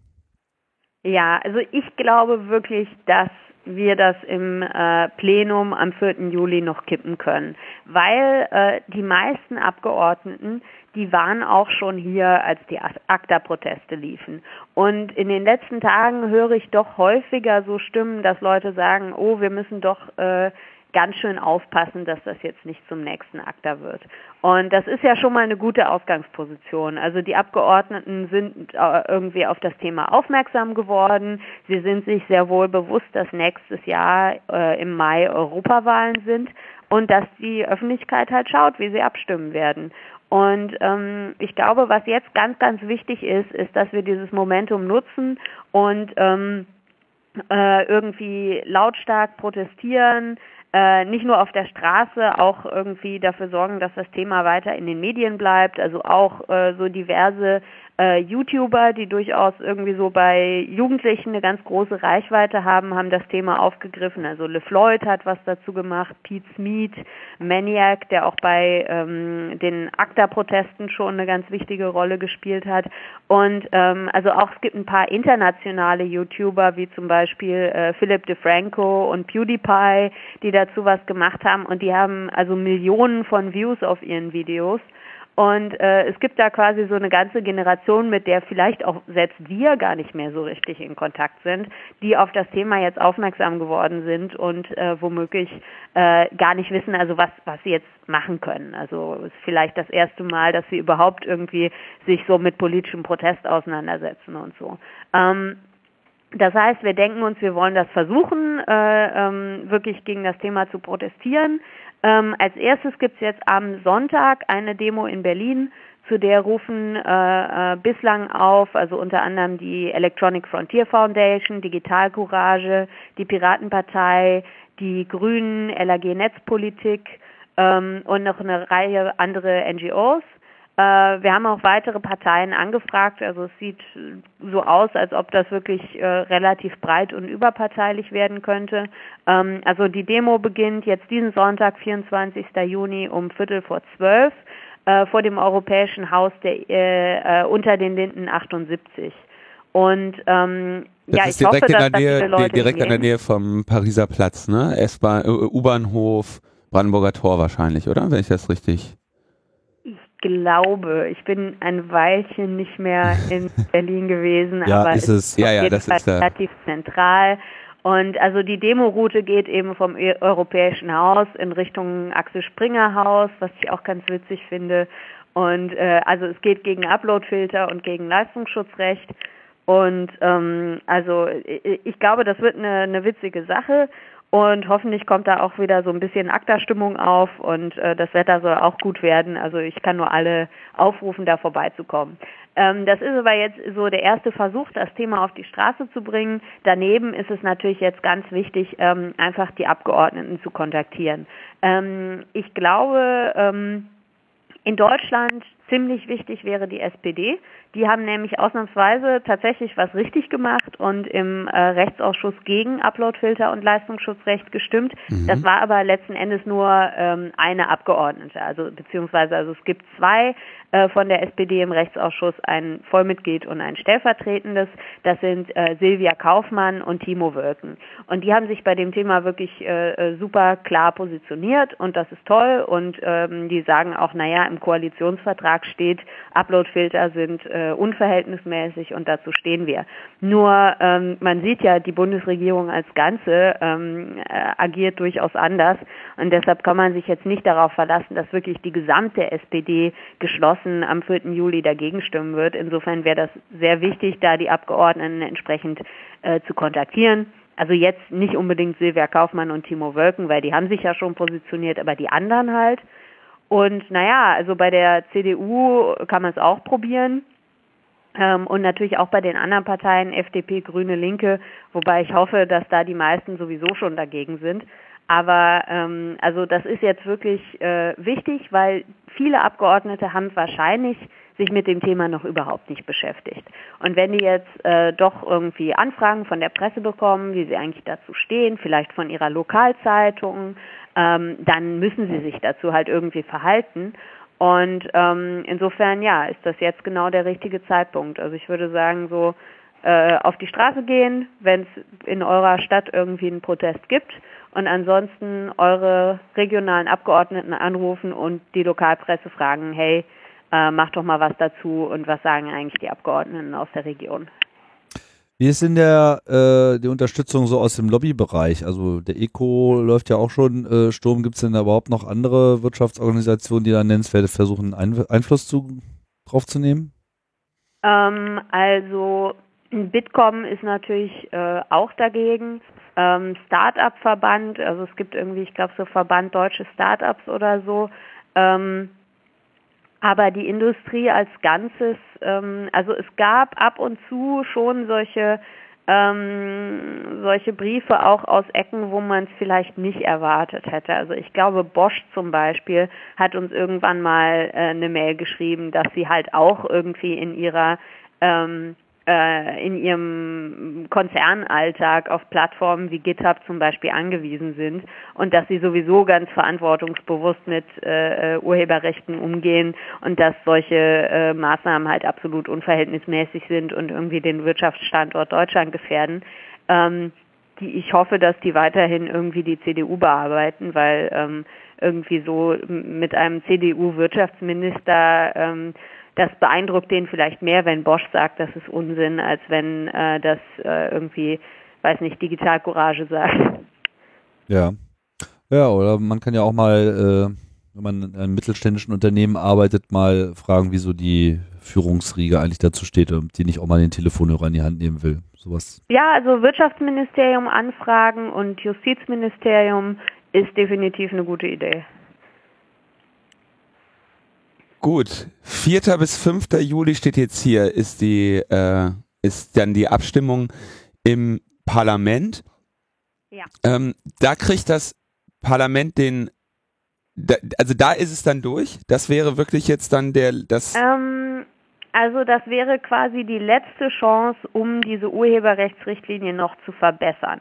Ja, also ich glaube wirklich, dass wir das im äh, Plenum am 4. Juli noch kippen können, weil äh, die meisten Abgeordneten, die waren auch schon hier, als die ACTA-Proteste liefen. Und in den letzten Tagen höre ich doch häufiger so Stimmen, dass Leute sagen, oh, wir müssen doch äh, ganz schön aufpassen, dass das jetzt nicht zum nächsten ACTA wird. Und das ist ja schon mal eine gute Ausgangsposition. Also die Abgeordneten sind äh, irgendwie auf das Thema aufmerksam geworden. Sie sind sich sehr wohl bewusst, dass nächstes Jahr äh, im Mai Europawahlen sind und dass die Öffentlichkeit halt schaut, wie sie abstimmen werden. Und ähm, ich glaube, was jetzt ganz, ganz wichtig ist, ist, dass wir dieses Momentum nutzen und ähm, äh, irgendwie lautstark protestieren, äh, nicht nur auf der Straße, auch irgendwie dafür sorgen, dass das Thema weiter in den Medien bleibt, also auch äh, so diverse äh, YouTuber, die durchaus irgendwie so bei Jugendlichen eine ganz große Reichweite haben, haben das Thema aufgegriffen. Also LeFloid hat was dazu gemacht, Pete Smith, Maniac, der auch bei ähm, den ACTA-Protesten schon eine ganz wichtige Rolle gespielt hat. Und ähm, also auch es gibt ein paar internationale YouTuber, wie zum Beispiel äh, Philip DeFranco und PewDiePie, die dazu was gemacht haben und die haben also Millionen von Views auf ihren Videos. Und äh, es gibt da quasi so eine ganze Generation, mit der vielleicht auch selbst wir gar nicht mehr so richtig in Kontakt sind, die auf das Thema jetzt aufmerksam geworden sind und äh, womöglich äh, gar nicht wissen, also was, was sie jetzt machen können. Also es ist vielleicht das erste Mal, dass sie überhaupt irgendwie sich so mit politischem Protest auseinandersetzen und so. Ähm, das heißt, wir denken uns, wir wollen das versuchen, äh, ähm, wirklich gegen das Thema zu protestieren. Ähm, als erstes gibt es jetzt am Sonntag eine Demo in Berlin, zu der rufen äh, äh, bislang auf, also unter anderem die Electronic Frontier Foundation, Digital Courage, die Piratenpartei, die Grünen, LAG Netzpolitik ähm, und noch eine Reihe andere NGOs. Äh, wir haben auch weitere Parteien angefragt. Also es sieht so aus, als ob das wirklich äh, relativ breit und überparteilich werden könnte. Ähm, also die Demo beginnt jetzt diesen Sonntag, 24. Juni um Viertel vor zwölf äh, vor dem Europäischen Haus der, äh, unter den Linden 78. Und ähm, das ja, ist ich direkt hoffe, in der dass, Nähe, dass Leute direkt gehen. in der Nähe vom Pariser Platz, ne? S-Bahn, U-Bahnhof, Brandenburger Tor wahrscheinlich, oder? Wenn ich das richtig glaube, ich bin ein Weilchen nicht mehr in Berlin gewesen, Ja, aber ist es. ist Ja, ja, das Fall ist da. relativ zentral. Und also die Demoroute geht eben vom Eu- Europäischen Haus in Richtung Axel Springer Haus, was ich auch ganz witzig finde. Und äh, also es geht gegen Uploadfilter und gegen Leistungsschutzrecht. Und ähm, also ich, ich glaube, das wird eine, eine witzige Sache. Und hoffentlich kommt da auch wieder so ein bisschen ACTA-Stimmung auf und äh, das Wetter soll auch gut werden. Also ich kann nur alle aufrufen, da vorbeizukommen. Ähm, das ist aber jetzt so der erste Versuch, das Thema auf die Straße zu bringen. Daneben ist es natürlich jetzt ganz wichtig, ähm, einfach die Abgeordneten zu kontaktieren. Ähm, ich glaube, ähm, in Deutschland ziemlich wichtig wäre die SPD. Die haben nämlich ausnahmsweise tatsächlich was richtig gemacht und im äh, Rechtsausschuss gegen Uploadfilter und Leistungsschutzrecht gestimmt. Mhm. Das war aber letzten Endes nur ähm, eine Abgeordnete, also beziehungsweise also es gibt zwei äh, von der SPD im Rechtsausschuss, ein Vollmitglied und ein stellvertretendes. Das sind äh, Silvia Kaufmann und Timo Wölken. Und die haben sich bei dem Thema wirklich äh, äh super klar positioniert und das ist toll und ähm, die sagen auch, naja, im Koalitionsvertrag steht, Uploadfilter sind äh, äh, unverhältnismäßig und dazu stehen wir. Nur ähm, man sieht ja, die Bundesregierung als Ganze ähm, äh, agiert durchaus anders und deshalb kann man sich jetzt nicht darauf verlassen, dass wirklich die gesamte SPD geschlossen am 4. Juli dagegen stimmen wird. Insofern wäre das sehr wichtig, da die Abgeordneten entsprechend äh, zu kontaktieren. Also jetzt nicht unbedingt Silvia Kaufmann und Timo Wölken, weil die haben sich ja schon positioniert, aber die anderen halt. Und naja, also bei der CDU kann man es auch probieren. Ähm, und natürlich auch bei den anderen Parteien, FDP, Grüne, Linke, wobei ich hoffe, dass da die meisten sowieso schon dagegen sind. Aber ähm, also das ist jetzt wirklich äh, wichtig, weil viele Abgeordnete haben wahrscheinlich sich mit dem Thema noch überhaupt nicht beschäftigt. Und wenn die jetzt äh, doch irgendwie Anfragen von der Presse bekommen, wie sie eigentlich dazu stehen, vielleicht von ihrer Lokalzeitung, ähm, dann müssen sie sich dazu halt irgendwie verhalten. Und ähm, insofern, ja, ist das jetzt genau der richtige Zeitpunkt. Also ich würde sagen, so äh, auf die Straße gehen, wenn es in eurer Stadt irgendwie einen Protest gibt und ansonsten eure regionalen Abgeordneten anrufen und die Lokalpresse fragen, hey, äh, macht doch mal was dazu und was sagen eigentlich die Abgeordneten aus der Region. Wie ist denn der, äh, die Unterstützung so aus dem Lobbybereich? Also der ECO läuft ja auch schon äh, Sturm. Gibt es denn da überhaupt noch andere Wirtschaftsorganisationen, die da nennenswert versuchen, Ein Einfluss zu, drauf zu nehmen? Ähm, also Bitkom ist natürlich äh, auch dagegen. Ähm, Start-up-Verband, also es gibt irgendwie, ich glaube, so Verband Deutsche Start-ups oder so. Ähm, aber die Industrie als Ganzes, ähm, also es gab ab und zu schon solche ähm, solche Briefe auch aus Ecken, wo man es vielleicht nicht erwartet hätte. Also ich glaube, Bosch zum Beispiel hat uns irgendwann mal äh, eine Mail geschrieben, dass sie halt auch irgendwie in ihrer ähm, äh, in ihrem Konzernalltag auf Plattformen wie GitHub zum Beispiel angewiesen sind und dass sie sowieso ganz verantwortungsbewusst mit äh, Urheberrechten umgehen und dass solche äh, Maßnahmen halt absolut unverhältnismäßig sind und irgendwie den Wirtschaftsstandort Deutschland gefährden. Ähm, die, ich hoffe, dass die weiterhin irgendwie die CDU bearbeiten, weil ähm, irgendwie so mit einem CDU-Wirtschaftsminister ähm, das beeindruckt den vielleicht mehr, wenn Bosch sagt, das ist Unsinn, als wenn äh, das äh, irgendwie, weiß nicht, Digitalcourage sagt. Ja. Ja, oder man kann ja auch mal, äh, wenn man in einem mittelständischen Unternehmen arbeitet, mal fragen, wieso die Führungsriege eigentlich dazu steht und die nicht auch mal den Telefonhörer in die Hand nehmen will. Sowas. Ja, also Wirtschaftsministerium anfragen und Justizministerium ist definitiv eine gute Idee. Gut, 4. bis 5. Juli steht jetzt hier, ist die, äh, ist dann die Abstimmung im Parlament. Ja. Ähm, da kriegt das Parlament den, da, also da ist es dann durch. Das wäre wirklich jetzt dann der, das. Ähm, also das wäre quasi die letzte Chance, um diese Urheberrechtsrichtlinie noch zu verbessern.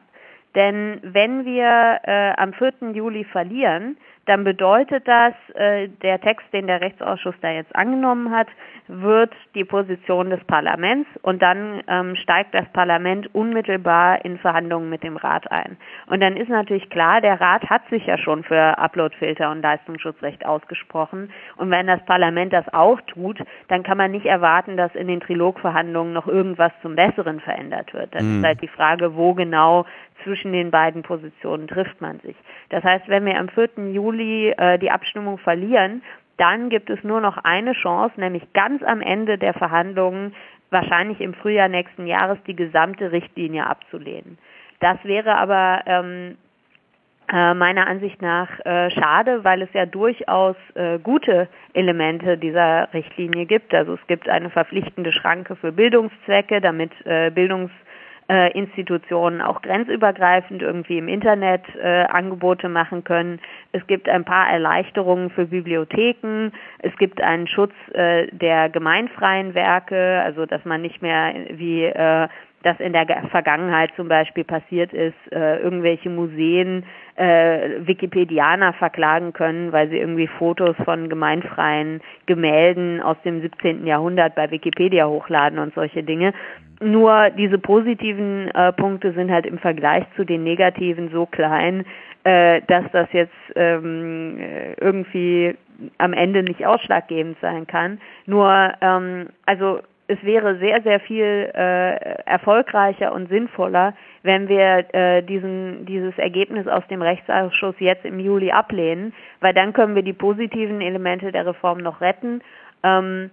Denn wenn wir äh, am 4. Juli verlieren, dann bedeutet das, äh, der Text, den der Rechtsausschuss da jetzt angenommen hat, wird die Position des Parlaments und dann ähm, steigt das Parlament unmittelbar in Verhandlungen mit dem Rat ein. Und dann ist natürlich klar, der Rat hat sich ja schon für Uploadfilter und Leistungsschutzrecht ausgesprochen. Und wenn das Parlament das auch tut, dann kann man nicht erwarten, dass in den Trilogverhandlungen noch irgendwas zum Besseren verändert wird. Dann mhm. ist halt die Frage, wo genau zwischen den beiden Positionen trifft man sich. Das heißt, wenn wir am 4. Juli äh, die Abstimmung verlieren, dann gibt es nur noch eine Chance, nämlich ganz am Ende der Verhandlungen, wahrscheinlich im Frühjahr nächsten Jahres, die gesamte Richtlinie abzulehnen. Das wäre aber ähm, äh, meiner Ansicht nach äh, schade, weil es ja durchaus äh, gute Elemente dieser Richtlinie gibt. Also es gibt eine verpflichtende Schranke für Bildungszwecke, damit äh, Bildungs äh, Institutionen auch grenzübergreifend irgendwie im Internet äh, Angebote machen können. Es gibt ein paar Erleichterungen für Bibliotheken. Es gibt einen Schutz äh, der gemeinfreien Werke, also dass man nicht mehr wie äh, das in der Vergangenheit zum Beispiel passiert ist, äh, irgendwelche Museen äh, Wikipedianer verklagen können, weil sie irgendwie Fotos von gemeinfreien Gemälden aus dem 17. Jahrhundert bei Wikipedia hochladen und solche Dinge. Nur diese positiven äh, Punkte sind halt im Vergleich zu den negativen so klein, äh, dass das jetzt ähm, irgendwie am Ende nicht ausschlaggebend sein kann. Nur, ähm, also es wäre sehr, sehr viel äh, erfolgreicher und sinnvoller, wenn wir äh, diesen, dieses Ergebnis aus dem Rechtsausschuss jetzt im Juli ablehnen, weil dann können wir die positiven Elemente der Reform noch retten ähm,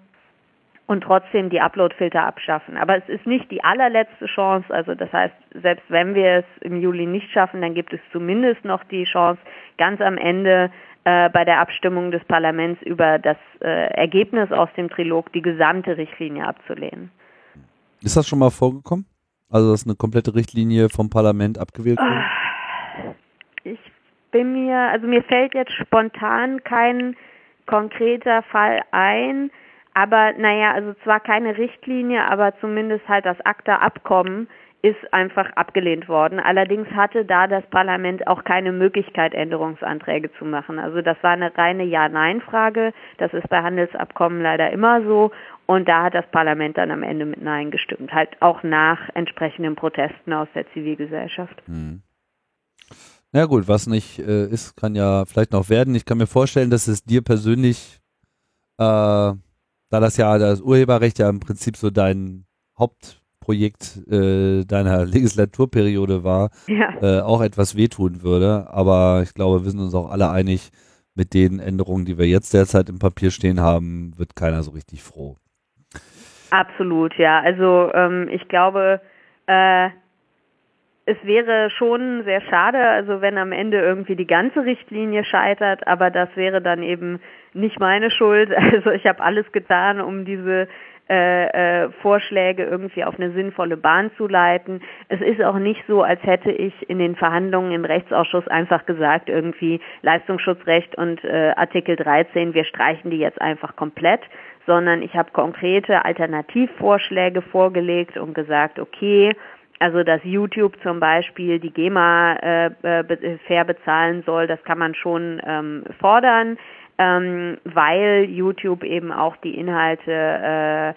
und trotzdem die Uploadfilter abschaffen. Aber es ist nicht die allerletzte Chance. Also das heißt, selbst wenn wir es im Juli nicht schaffen, dann gibt es zumindest noch die Chance, ganz am Ende äh, bei der Abstimmung des Parlaments über das äh, Ergebnis aus dem Trilog die gesamte Richtlinie abzulehnen. Ist das schon mal vorgekommen? Also, dass eine komplette Richtlinie vom Parlament abgewählt wurde? Ich bin mir, also mir fällt jetzt spontan kein konkreter Fall ein, aber naja, also zwar keine Richtlinie, aber zumindest halt das ACTA-Abkommen ist einfach abgelehnt worden. Allerdings hatte da das Parlament auch keine Möglichkeit, Änderungsanträge zu machen. Also das war eine reine Ja-Nein-Frage. Das ist bei Handelsabkommen leider immer so. Und da hat das Parlament dann am Ende mit Nein gestimmt. Halt auch nach entsprechenden Protesten aus der Zivilgesellschaft. Hm. Na gut, was nicht äh, ist, kann ja vielleicht noch werden. Ich kann mir vorstellen, dass es dir persönlich, äh, da das ja das Urheberrecht ja im Prinzip so dein Haupt Projekt äh, deiner Legislaturperiode war, ja. äh, auch etwas wehtun würde. Aber ich glaube, wir sind uns auch alle einig, mit den Änderungen, die wir jetzt derzeit im Papier stehen haben, wird keiner so richtig froh. Absolut, ja. Also ähm, ich glaube, äh, es wäre schon sehr schade, also wenn am Ende irgendwie die ganze Richtlinie scheitert, aber das wäre dann eben nicht meine Schuld. Also ich habe alles getan, um diese äh, äh, Vorschläge irgendwie auf eine sinnvolle Bahn zu leiten. Es ist auch nicht so, als hätte ich in den Verhandlungen im Rechtsausschuss einfach gesagt, irgendwie Leistungsschutzrecht und äh, Artikel 13, wir streichen die jetzt einfach komplett, sondern ich habe konkrete Alternativvorschläge vorgelegt und gesagt, okay, also dass YouTube zum Beispiel die GEMA äh, äh fair bezahlen soll, das kann man schon ähm, fordern ähm, weil YouTube eben auch die Inhalte äh,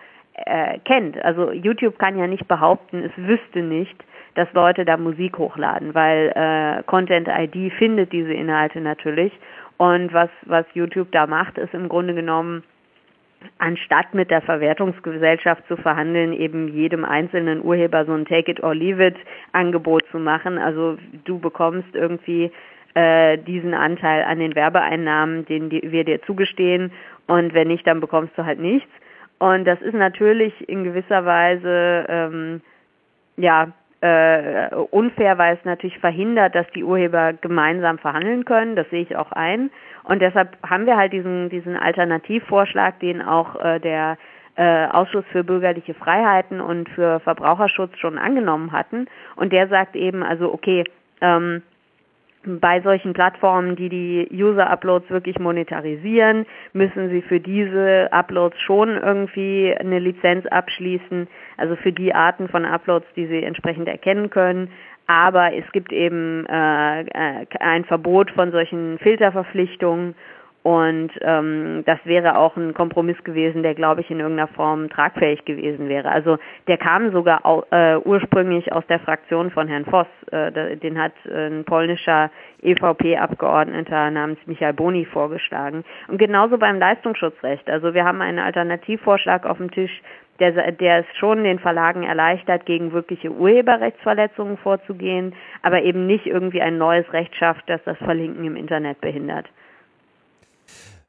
äh, kennt. Also YouTube kann ja nicht behaupten, es wüsste nicht, dass Leute da Musik hochladen, weil äh, Content ID findet diese Inhalte natürlich. Und was, was YouTube da macht, ist im Grunde genommen, anstatt mit der Verwertungsgesellschaft zu verhandeln, eben jedem einzelnen Urheber so ein Take it or leave it Angebot zu machen. Also du bekommst irgendwie äh, diesen Anteil an den Werbeeinnahmen, den die, wir dir zugestehen. Und wenn nicht, dann bekommst du halt nichts. Und das ist natürlich in gewisser Weise ähm, ja äh, unfair, weil es natürlich verhindert, dass die Urheber gemeinsam verhandeln können. Das sehe ich auch ein. Und deshalb haben wir halt diesen diesen Alternativvorschlag, den auch äh, der äh, Ausschuss für bürgerliche Freiheiten und für Verbraucherschutz schon angenommen hatten. Und der sagt eben, also okay, ähm, bei solchen Plattformen, die die User-Uploads wirklich monetarisieren, müssen sie für diese Uploads schon irgendwie eine Lizenz abschließen, also für die Arten von Uploads, die sie entsprechend erkennen können. Aber es gibt eben äh, äh ein Verbot von solchen Filterverpflichtungen und ähm, das wäre auch ein Kompromiss gewesen, der, glaube ich, in irgendeiner Form tragfähig gewesen wäre. Also der kam sogar au, äh, ursprünglich aus der Fraktion von Herrn Voss. Äh, den hat äh, ein polnischer EVP-Abgeordneter namens Michael Boni vorgeschlagen. Und genauso beim Leistungsschutzrecht. Also wir haben einen Alternativvorschlag auf dem Tisch, der, der es schon den Verlagen erleichtert, gegen wirkliche Urheberrechtsverletzungen vorzugehen, aber eben nicht irgendwie ein neues Recht schafft, das das Verlinken im Internet behindert.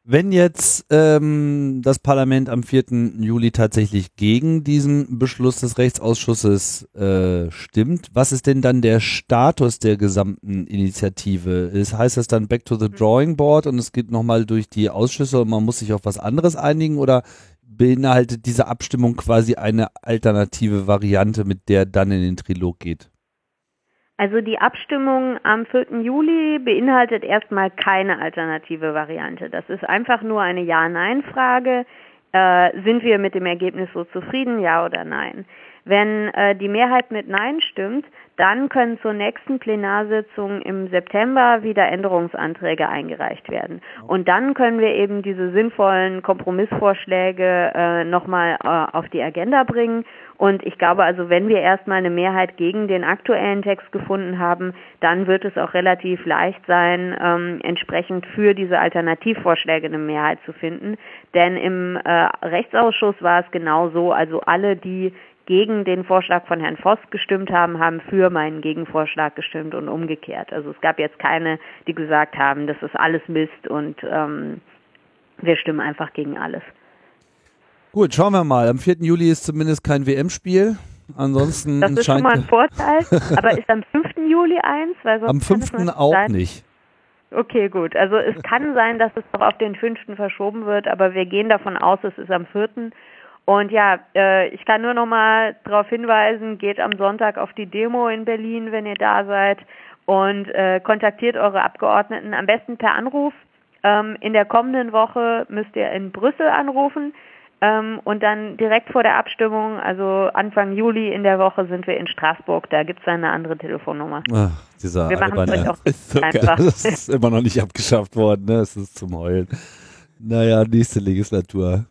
Wenn jetzt ähm, das Parlament am 4. Juli tatsächlich gegen diesen Beschluss des Rechtsausschusses äh, stimmt, was ist denn dann der Status der gesamten Initiative? Das heißt das dann Back to the Drawing Board und es geht nochmal durch die Ausschüsse und man muss sich auf was anderes einigen oder beinhaltet diese Abstimmung quasi eine alternative Variante, mit der dann in den Trilog geht? Also die Abstimmung am 4. Juli beinhaltet erstmal keine alternative Variante. Das ist einfach nur eine Ja-Nein-Frage. Äh, sind wir mit dem Ergebnis so zufrieden, ja oder nein? Wenn äh, die Mehrheit mit Nein stimmt, dann können zur nächsten Plenarsitzung im September wieder Änderungsanträge eingereicht werden. Und dann können wir eben diese sinnvollen Kompromissvorschläge äh, nochmal äh, auf die Agenda bringen. Und ich glaube also, wenn wir erstmal eine Mehrheit gegen den aktuellen Text gefunden haben, dann wird es auch relativ leicht sein, ähm, entsprechend für diese Alternativvorschläge eine Mehrheit zu finden. Denn im äh, Rechtsausschuss war es genau so, also alle, die gegen den Vorschlag von Herrn Voss gestimmt haben, haben für meinen Gegenvorschlag gestimmt und umgekehrt. Also es gab jetzt keine, die gesagt haben, das ist alles Mist und ähm, wir stimmen einfach gegen alles. Gut, schauen wir mal. Am 4. Juli ist zumindest kein WM-Spiel. Ansonsten das ist schon mal ein Vorteil. Aber ist am 5. Juli eins? Am 5. auch sein. nicht. Okay, gut. Also es kann sein, dass es noch auf den 5. verschoben wird, aber wir gehen davon aus, es ist am 4. Und ja, äh, ich kann nur noch mal darauf hinweisen, geht am Sonntag auf die Demo in Berlin, wenn ihr da seid und äh, kontaktiert eure Abgeordneten am besten per Anruf. Ähm, in der kommenden Woche müsst ihr in Brüssel anrufen ähm, und dann direkt vor der Abstimmung, also Anfang Juli in der Woche, sind wir in Straßburg. Da gibt es eine andere Telefonnummer. Ach, dieser wir machen es auch ist so einfach. Das ist immer noch nicht abgeschafft worden, ne? Es ist zum Heulen. Naja, nächste Legislatur.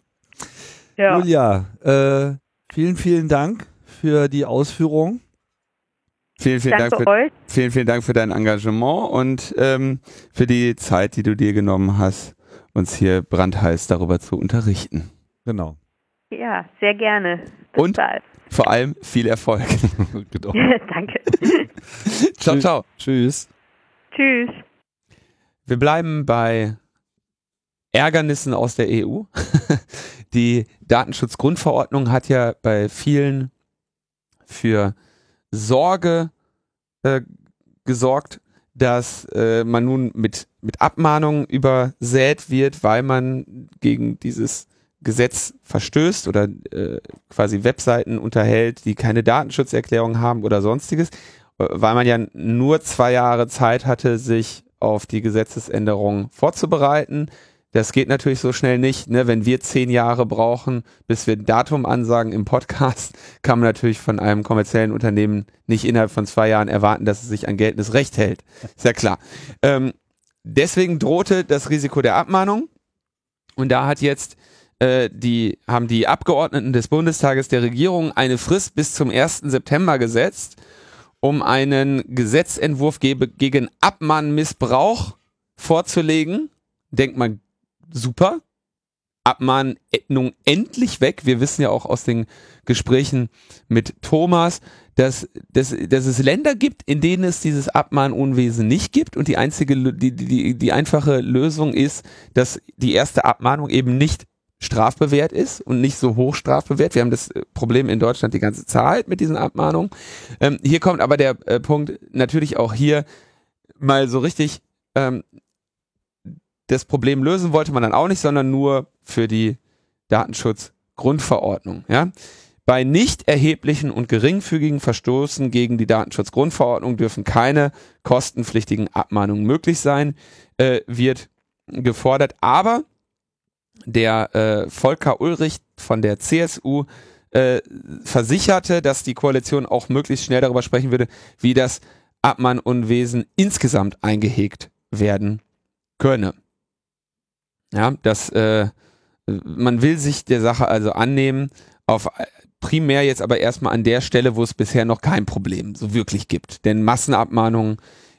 Ja. Julia, äh, vielen, vielen Dank für die Ausführung. Vielen, vielen Dank, Dank für, euch. vielen, vielen Dank für dein Engagement und ähm, für die Zeit, die du dir genommen hast, uns hier brandheiß darüber zu unterrichten. Genau. Ja, sehr gerne. Bis und bald. vor allem viel Erfolg. genau. Danke. ciao, ciao. Tschüss. Tschüss. Wir bleiben bei Ärgernissen aus der EU. Die Datenschutzgrundverordnung hat ja bei vielen für Sorge äh, gesorgt, dass äh, man nun mit, mit Abmahnungen übersät wird, weil man gegen dieses Gesetz verstößt oder äh, quasi Webseiten unterhält, die keine Datenschutzerklärung haben oder sonstiges, äh, weil man ja nur zwei Jahre Zeit hatte, sich auf die Gesetzesänderung vorzubereiten. Das geht natürlich so schnell nicht. Ne? Wenn wir zehn Jahre brauchen, bis wir ein Datum ansagen im Podcast, kann man natürlich von einem kommerziellen Unternehmen nicht innerhalb von zwei Jahren erwarten, dass es sich an geltendes Recht hält. Ist ja klar. Ähm, deswegen drohte das Risiko der Abmahnung. Und da hat jetzt äh, die, haben die Abgeordneten des Bundestages der Regierung eine Frist bis zum 1. September gesetzt, um einen Gesetzentwurf gegen Abmahnmissbrauch vorzulegen. Denkt man super. Abmahnung endlich weg. Wir wissen ja auch aus den Gesprächen mit Thomas, dass, dass, dass es Länder gibt, in denen es dieses Abmahnunwesen nicht gibt und die einzige, die, die, die einfache Lösung ist, dass die erste Abmahnung eben nicht strafbewehrt ist und nicht so hoch strafbewehrt. Wir haben das Problem in Deutschland die ganze Zeit mit diesen Abmahnungen. Ähm, hier kommt aber der äh, Punkt, natürlich auch hier mal so richtig ähm, das Problem lösen wollte man dann auch nicht, sondern nur für die Datenschutzgrundverordnung. Ja? Bei nicht erheblichen und geringfügigen Verstoßen gegen die Datenschutzgrundverordnung dürfen keine kostenpflichtigen Abmahnungen möglich sein, äh, wird gefordert. Aber der äh, Volker Ulrich von der CSU äh, versicherte, dass die Koalition auch möglichst schnell darüber sprechen würde, wie das Abmahnunwesen insgesamt eingehegt werden könne. Ja, dass äh, man will sich der Sache also annehmen, auf primär jetzt aber erstmal an der Stelle, wo es bisher noch kein Problem so wirklich gibt. Denn Massenabmahnungen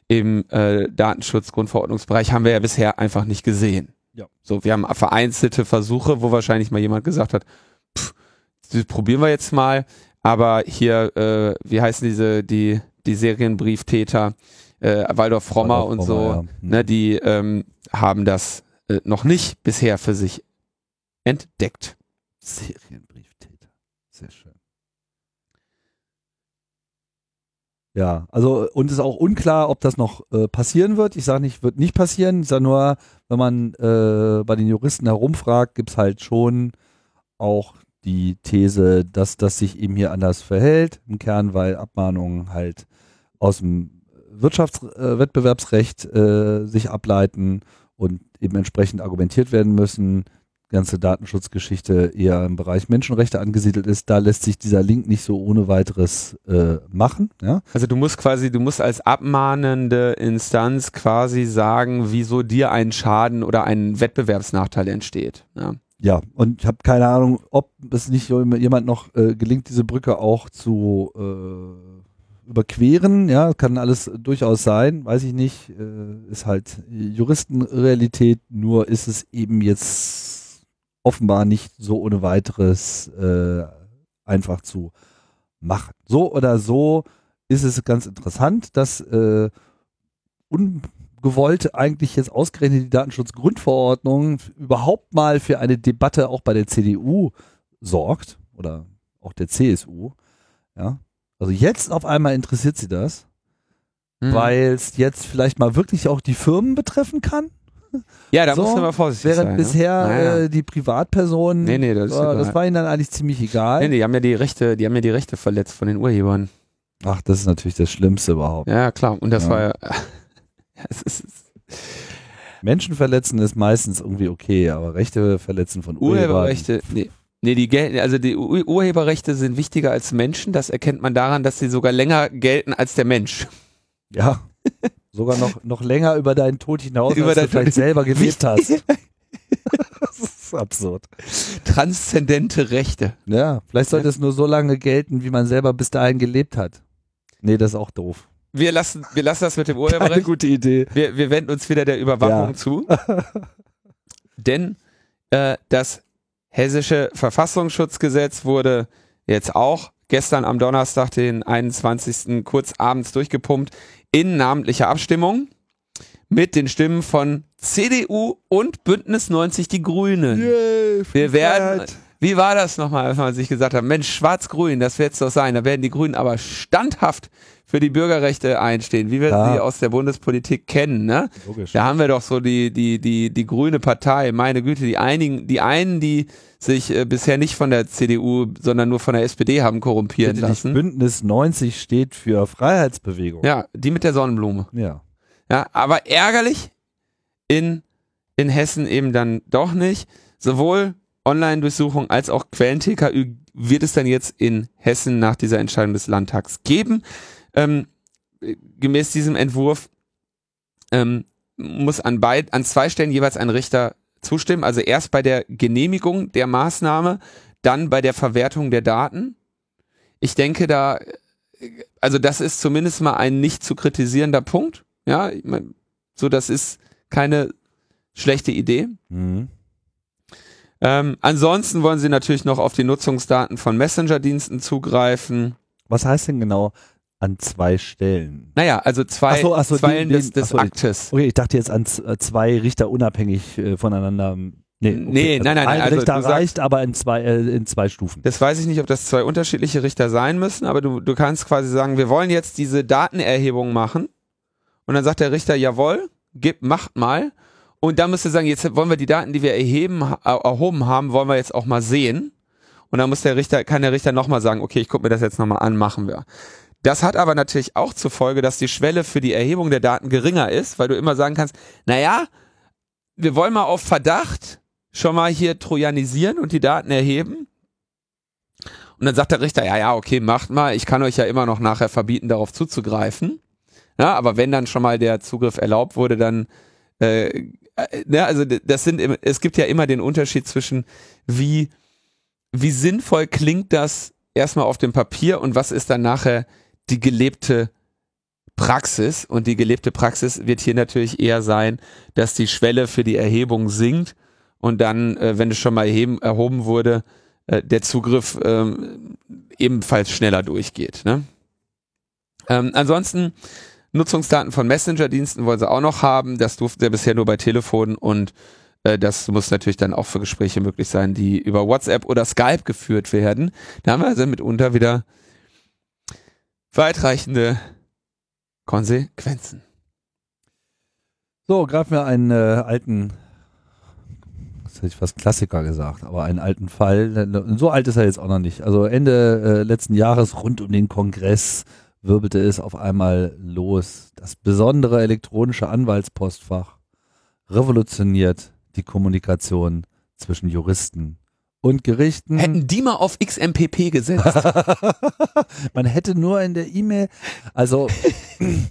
im äh, Datenschutzgrundverordnungsbereich haben wir ja bisher einfach nicht gesehen. Ja. So, wir haben vereinzelte Versuche, wo wahrscheinlich mal jemand gesagt hat, pff, das probieren wir jetzt mal, aber hier, äh, wie heißen diese, die, die Serienbrieftäter, äh, Waldorf Frommer Waldorf und so, ja. ne, die ähm, haben das äh, noch nicht bisher für sich entdeckt. Serienbrieftäter. Sehr schön. Ja, also und es ist auch unklar, ob das noch äh, passieren wird. Ich sage nicht, wird nicht passieren. Ich sage nur, wenn man äh, bei den Juristen herumfragt, gibt es halt schon auch die These, dass das sich eben hier anders verhält, im Kern, weil Abmahnungen halt aus dem Wirtschaftswettbewerbsrecht äh, sich ableiten und eben entsprechend argumentiert werden müssen. Ganze Datenschutzgeschichte eher im Bereich Menschenrechte angesiedelt ist, da lässt sich dieser Link nicht so ohne weiteres äh, machen. Ja? Also du musst quasi, du musst als abmahnende Instanz quasi sagen, wieso dir ein Schaden oder ein Wettbewerbsnachteil entsteht. Ja, ja und ich habe keine Ahnung, ob es nicht jemand noch äh, gelingt, diese Brücke auch zu äh, überqueren, ja, kann alles durchaus sein, weiß ich nicht, äh, ist halt Juristenrealität, nur ist es eben jetzt offenbar nicht so ohne weiteres äh, einfach zu machen. So oder so ist es ganz interessant, dass äh, ungewollt eigentlich jetzt ausgerechnet die Datenschutzgrundverordnung überhaupt mal für eine Debatte auch bei der CDU sorgt oder auch der CSU, ja, also jetzt auf einmal interessiert sie das, mhm. weil es jetzt vielleicht mal wirklich auch die Firmen betreffen kann. Ja, da so, muss man mal vorsichtig während sein. Während bisher naja. äh, die Privatpersonen, nee, nee, das, äh, das war ihnen dann eigentlich ziemlich egal. Nee, nee, die haben ja die Rechte, die haben ja die Rechte verletzt von den Urhebern. Ach, das ist natürlich das Schlimmste überhaupt. Ja, klar. Und das ja. war ja, es ist, Menschen verletzen ist meistens irgendwie okay, aber Rechte verletzen von Urhebern. Urheberrechte, nee. Nee, die gelten, also die Urheberrechte sind wichtiger als Menschen. Das erkennt man daran, dass sie sogar länger gelten als der Mensch. Ja. Sogar noch, noch länger über deinen Tod hinaus, über als du vielleicht selber gelebt hast. das ist absurd. Transzendente Rechte. Ja, vielleicht sollte es nur so lange gelten, wie man selber bis dahin gelebt hat. Nee, das ist auch doof. Wir lassen, wir lassen das mit dem Urheberrecht. Eine gute Idee. Wir, wir wenden uns wieder der Überwachung ja. zu. Denn äh, das hessische Verfassungsschutzgesetz wurde jetzt auch gestern am Donnerstag, den 21. kurz abends durchgepumpt in namentlicher Abstimmung mit den Stimmen von CDU und Bündnis 90 Die Grünen. Yay, Wir werden, wie war das nochmal, als man sich gesagt hat, Mensch, schwarz-grün, das wird es doch sein. Da werden die Grünen aber standhaft für die Bürgerrechte einstehen, wie wir ja. sie aus der Bundespolitik kennen. Ne? Logisch. Da haben wir doch so die, die, die, die grüne Partei, meine Güte, die einigen, die einen, die sich äh, bisher nicht von der CDU, sondern nur von der SPD haben korrumpieren Bitte lassen. Bündnis 90 steht für Freiheitsbewegung. Ja, die mit der Sonnenblume. Ja. Ja, aber ärgerlich in, in Hessen eben dann doch nicht. Sowohl Online-Durchsuchung als auch Quellen-TKÜ wird es dann jetzt in Hessen nach dieser Entscheidung des Landtags geben. Ähm, gemäß diesem Entwurf ähm, muss an, beid, an zwei Stellen jeweils ein Richter zustimmen. Also erst bei der Genehmigung der Maßnahme, dann bei der Verwertung der Daten. Ich denke da, also das ist zumindest mal ein nicht zu kritisierender Punkt. Ja, ich mein, so das ist keine schlechte Idee. Mhm. Ähm, ansonsten wollen sie natürlich noch auf die Nutzungsdaten von Messenger-Diensten zugreifen. Was heißt denn genau an zwei Stellen. Naja, also zwei ach so, ach so, Zeilen den, des, des so, Aktes. Okay, ich dachte jetzt an äh, zwei Richter unabhängig äh, voneinander. Nee, okay. nee also nein, nein, ein also Richter reicht, aber in zwei, äh, in zwei Stufen. Das weiß ich nicht, ob das zwei unterschiedliche Richter sein müssen, aber du, du kannst quasi sagen, wir wollen jetzt diese Datenerhebung machen. Und dann sagt der Richter, jawohl, gib, macht mal. Und dann müsst ihr sagen, jetzt wollen wir die Daten, die wir erheben, erhoben haben, wollen wir jetzt auch mal sehen. Und dann muss der Richter, kann der Richter nochmal sagen, okay, ich gucke mir das jetzt nochmal an, machen wir. Das hat aber natürlich auch zur Folge, dass die Schwelle für die Erhebung der Daten geringer ist, weil du immer sagen kannst, naja, wir wollen mal auf Verdacht schon mal hier trojanisieren und die Daten erheben. Und dann sagt der Richter, ja, ja, okay, macht mal, ich kann euch ja immer noch nachher verbieten, darauf zuzugreifen. Ja, aber wenn dann schon mal der Zugriff erlaubt wurde, dann, äh, äh, ne, also das sind, es gibt ja immer den Unterschied zwischen wie, wie sinnvoll klingt das erstmal auf dem Papier und was ist dann nachher die gelebte Praxis. Und die gelebte Praxis wird hier natürlich eher sein, dass die Schwelle für die Erhebung sinkt und dann, äh, wenn es schon mal erheben, erhoben wurde, äh, der Zugriff ähm, ebenfalls schneller durchgeht. Ne? Ähm, ansonsten Nutzungsdaten von Messenger-Diensten wollen sie auch noch haben. Das durfte ja bisher nur bei Telefonen und äh, das muss natürlich dann auch für Gespräche möglich sein, die über WhatsApp oder Skype geführt werden. Da haben wir also mitunter wieder weitreichende Konsequenzen. So, greifen wir einen äh, alten hätte ich fast Klassiker gesagt, aber einen alten Fall. So alt ist er jetzt auch noch nicht. Also Ende äh, letzten Jahres rund um den Kongress wirbelte es auf einmal los. Das besondere elektronische Anwaltspostfach revolutioniert die Kommunikation zwischen Juristen und Gerichten. Hätten die mal auf XMPP gesetzt. Man hätte nur in der E-Mail, also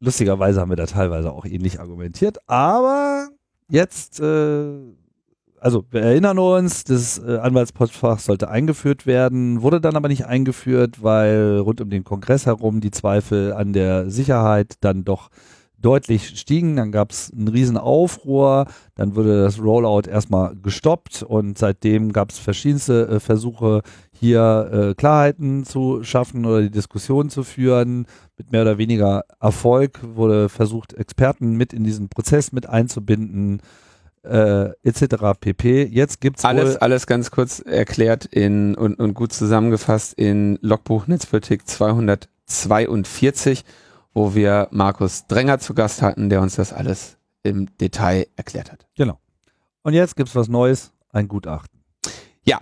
lustigerweise haben wir da teilweise auch ähnlich argumentiert, aber jetzt, äh, also wir erinnern uns, das äh, Anwaltspostfach sollte eingeführt werden, wurde dann aber nicht eingeführt, weil rund um den Kongress herum die Zweifel an der Sicherheit dann doch deutlich stiegen. Dann gab es einen riesen Aufruhr, dann wurde das Rollout erstmal gestoppt und seitdem gab es verschiedenste äh, Versuche, hier äh, Klarheiten zu schaffen oder die Diskussion zu führen. Mit mehr oder weniger Erfolg wurde versucht, Experten mit in diesen Prozess mit einzubinden. Äh, etc. pp. Jetzt gibt's alles, alles ganz kurz erklärt in und, und gut zusammengefasst in Logbuch Netzpolitik 242 wo wir Markus Dränger zu Gast hatten, der uns das alles im Detail erklärt hat. Genau. Und jetzt gibt's was Neues, ein Gutachten. Ja,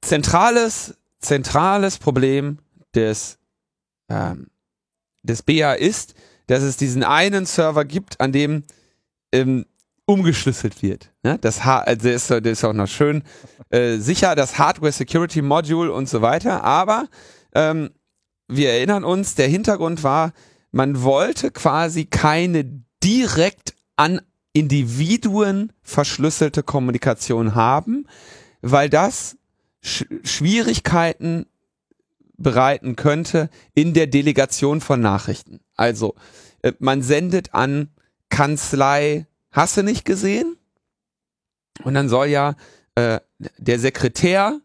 zentrales, zentrales Problem des, ähm, des BA ist, dass es diesen einen Server gibt, an dem ähm, umgeschlüsselt wird. Ne? Das ha also der ist, der ist auch noch schön äh, sicher, das Hardware Security Module und so weiter. Aber ähm, wir erinnern uns, der Hintergrund war, man wollte quasi keine direkt an Individuen verschlüsselte Kommunikation haben, weil das Sch Schwierigkeiten bereiten könnte in der Delegation von Nachrichten. Also äh, man sendet an Kanzlei, hast du nicht gesehen? Und dann soll ja äh, der Sekretär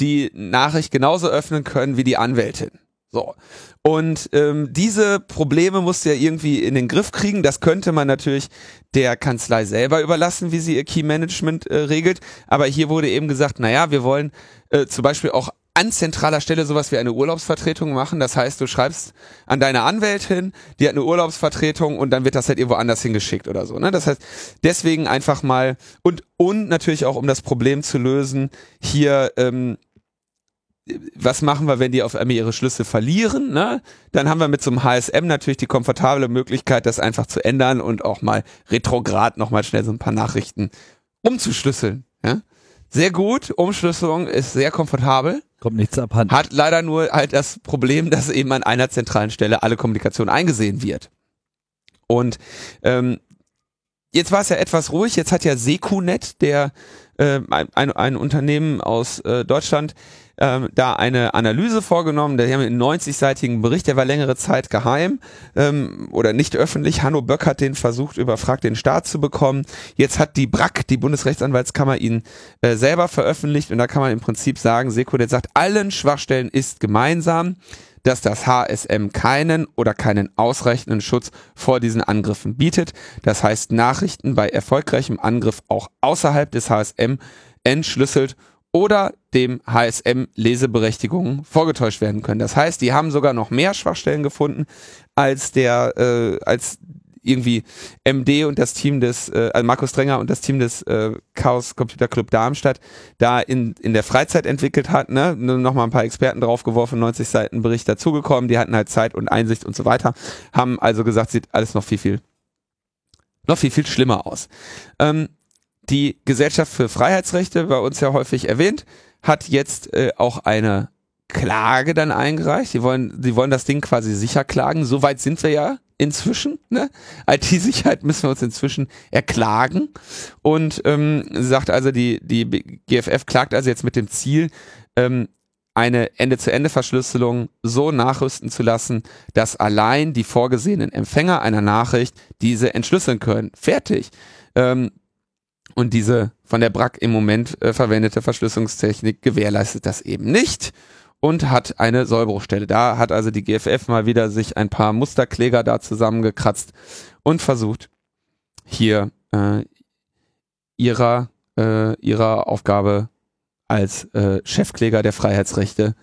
die Nachricht genauso öffnen können wie die Anwältin. So. Und ähm, diese Probleme musst du ja irgendwie in den Griff kriegen. Das könnte man natürlich der Kanzlei selber überlassen, wie sie ihr Key Management äh, regelt. Aber hier wurde eben gesagt, naja, wir wollen äh, zum Beispiel auch an zentraler Stelle sowas wie eine Urlaubsvertretung machen. Das heißt, du schreibst an deine Anwältin, die hat eine Urlaubsvertretung und dann wird das halt irgendwo anders hingeschickt oder so. Ne? Das heißt, deswegen einfach mal und und natürlich auch um das Problem zu lösen, hier ähm, was machen wir, wenn die auf einmal ihre Schlüssel verlieren? Ne? Dann haben wir mit so einem HSM natürlich die komfortable Möglichkeit, das einfach zu ändern und auch mal retrograd nochmal schnell so ein paar Nachrichten umzuschlüsseln. Ja? Sehr gut, Umschlüsselung ist sehr komfortabel. Kommt nichts abhanden. Hat leider nur halt das Problem, dass eben an einer zentralen Stelle alle Kommunikation eingesehen wird. Und ähm, jetzt war es ja etwas ruhig. Jetzt hat ja Sekunet, der äh, ein, ein Unternehmen aus äh, Deutschland, ähm, da eine Analyse vorgenommen. Die haben einen 90-seitigen Bericht, der war längere Zeit geheim ähm, oder nicht öffentlich. Hanno Böck hat den versucht, überfragt den Staat zu bekommen. Jetzt hat die BRAC, die Bundesrechtsanwaltskammer, ihn äh, selber veröffentlicht und da kann man im Prinzip sagen, Sekunet sagt, allen Schwachstellen ist gemeinsam dass das HSM keinen oder keinen ausreichenden Schutz vor diesen Angriffen bietet. Das heißt, Nachrichten bei erfolgreichem Angriff auch außerhalb des HSM entschlüsselt oder dem HSM Leseberechtigungen vorgetäuscht werden können. Das heißt, die haben sogar noch mehr Schwachstellen gefunden als der äh, als irgendwie MD und das Team des äh, also Markus Drenger und das Team des äh, Chaos Computer Club Darmstadt da in in der Freizeit entwickelt hat, ne, noch mal ein paar Experten draufgeworfen, 90 Seiten Bericht dazugekommen, die hatten halt Zeit und Einsicht und so weiter, haben also gesagt, sieht alles noch viel viel noch viel viel schlimmer aus. Ähm, die Gesellschaft für Freiheitsrechte, bei uns ja häufig erwähnt, hat jetzt äh, auch eine Klage dann eingereicht. Die wollen, die wollen das Ding quasi sicher klagen. Soweit sind wir ja inzwischen. Ne? IT-Sicherheit müssen wir uns inzwischen erklagen. Und ähm, sagt also, die, die GFF klagt also jetzt mit dem Ziel, ähm, eine Ende-zu-Ende-Verschlüsselung so nachrüsten zu lassen, dass allein die vorgesehenen Empfänger einer Nachricht diese entschlüsseln können. Fertig. Ähm, und diese von der BRAC im Moment äh, verwendete Verschlüsselungstechnik gewährleistet das eben nicht und hat eine Sollbruchstelle. Da hat also die GFF mal wieder sich ein paar Musterkläger da zusammengekratzt und versucht, hier äh, ihrer, äh, ihrer Aufgabe als äh, Chefkläger der Freiheitsrechte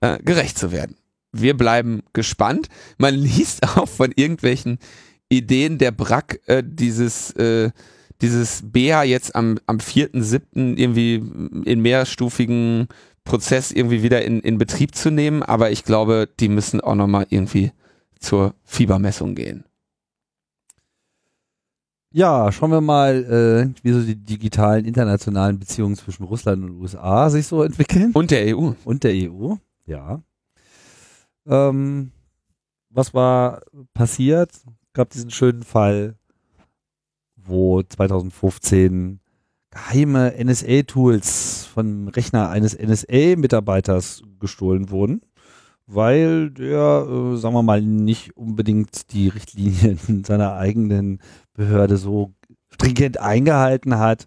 äh, gerecht zu werden. Wir bleiben gespannt. Man liest auch von irgendwelchen Ideen der BRAC äh, dieses äh, dieses BEA jetzt am, am 4.7. irgendwie in mehrstufigen Prozess irgendwie wieder in, in Betrieb zu nehmen, aber ich glaube, die müssen auch nochmal irgendwie zur Fiebermessung gehen. Ja, schauen wir mal, äh, wie so die digitalen internationalen Beziehungen zwischen Russland und USA sich so entwickeln. Und der EU. Und der EU, ja. Ähm, was war passiert? Gab diesen schönen Fall, wo 2015 geheime NSA-Tools vom Rechner eines NSA-Mitarbeiters gestohlen wurden, weil der, äh, sagen wir mal, nicht unbedingt die Richtlinien seiner eigenen Behörde so stringent eingehalten hat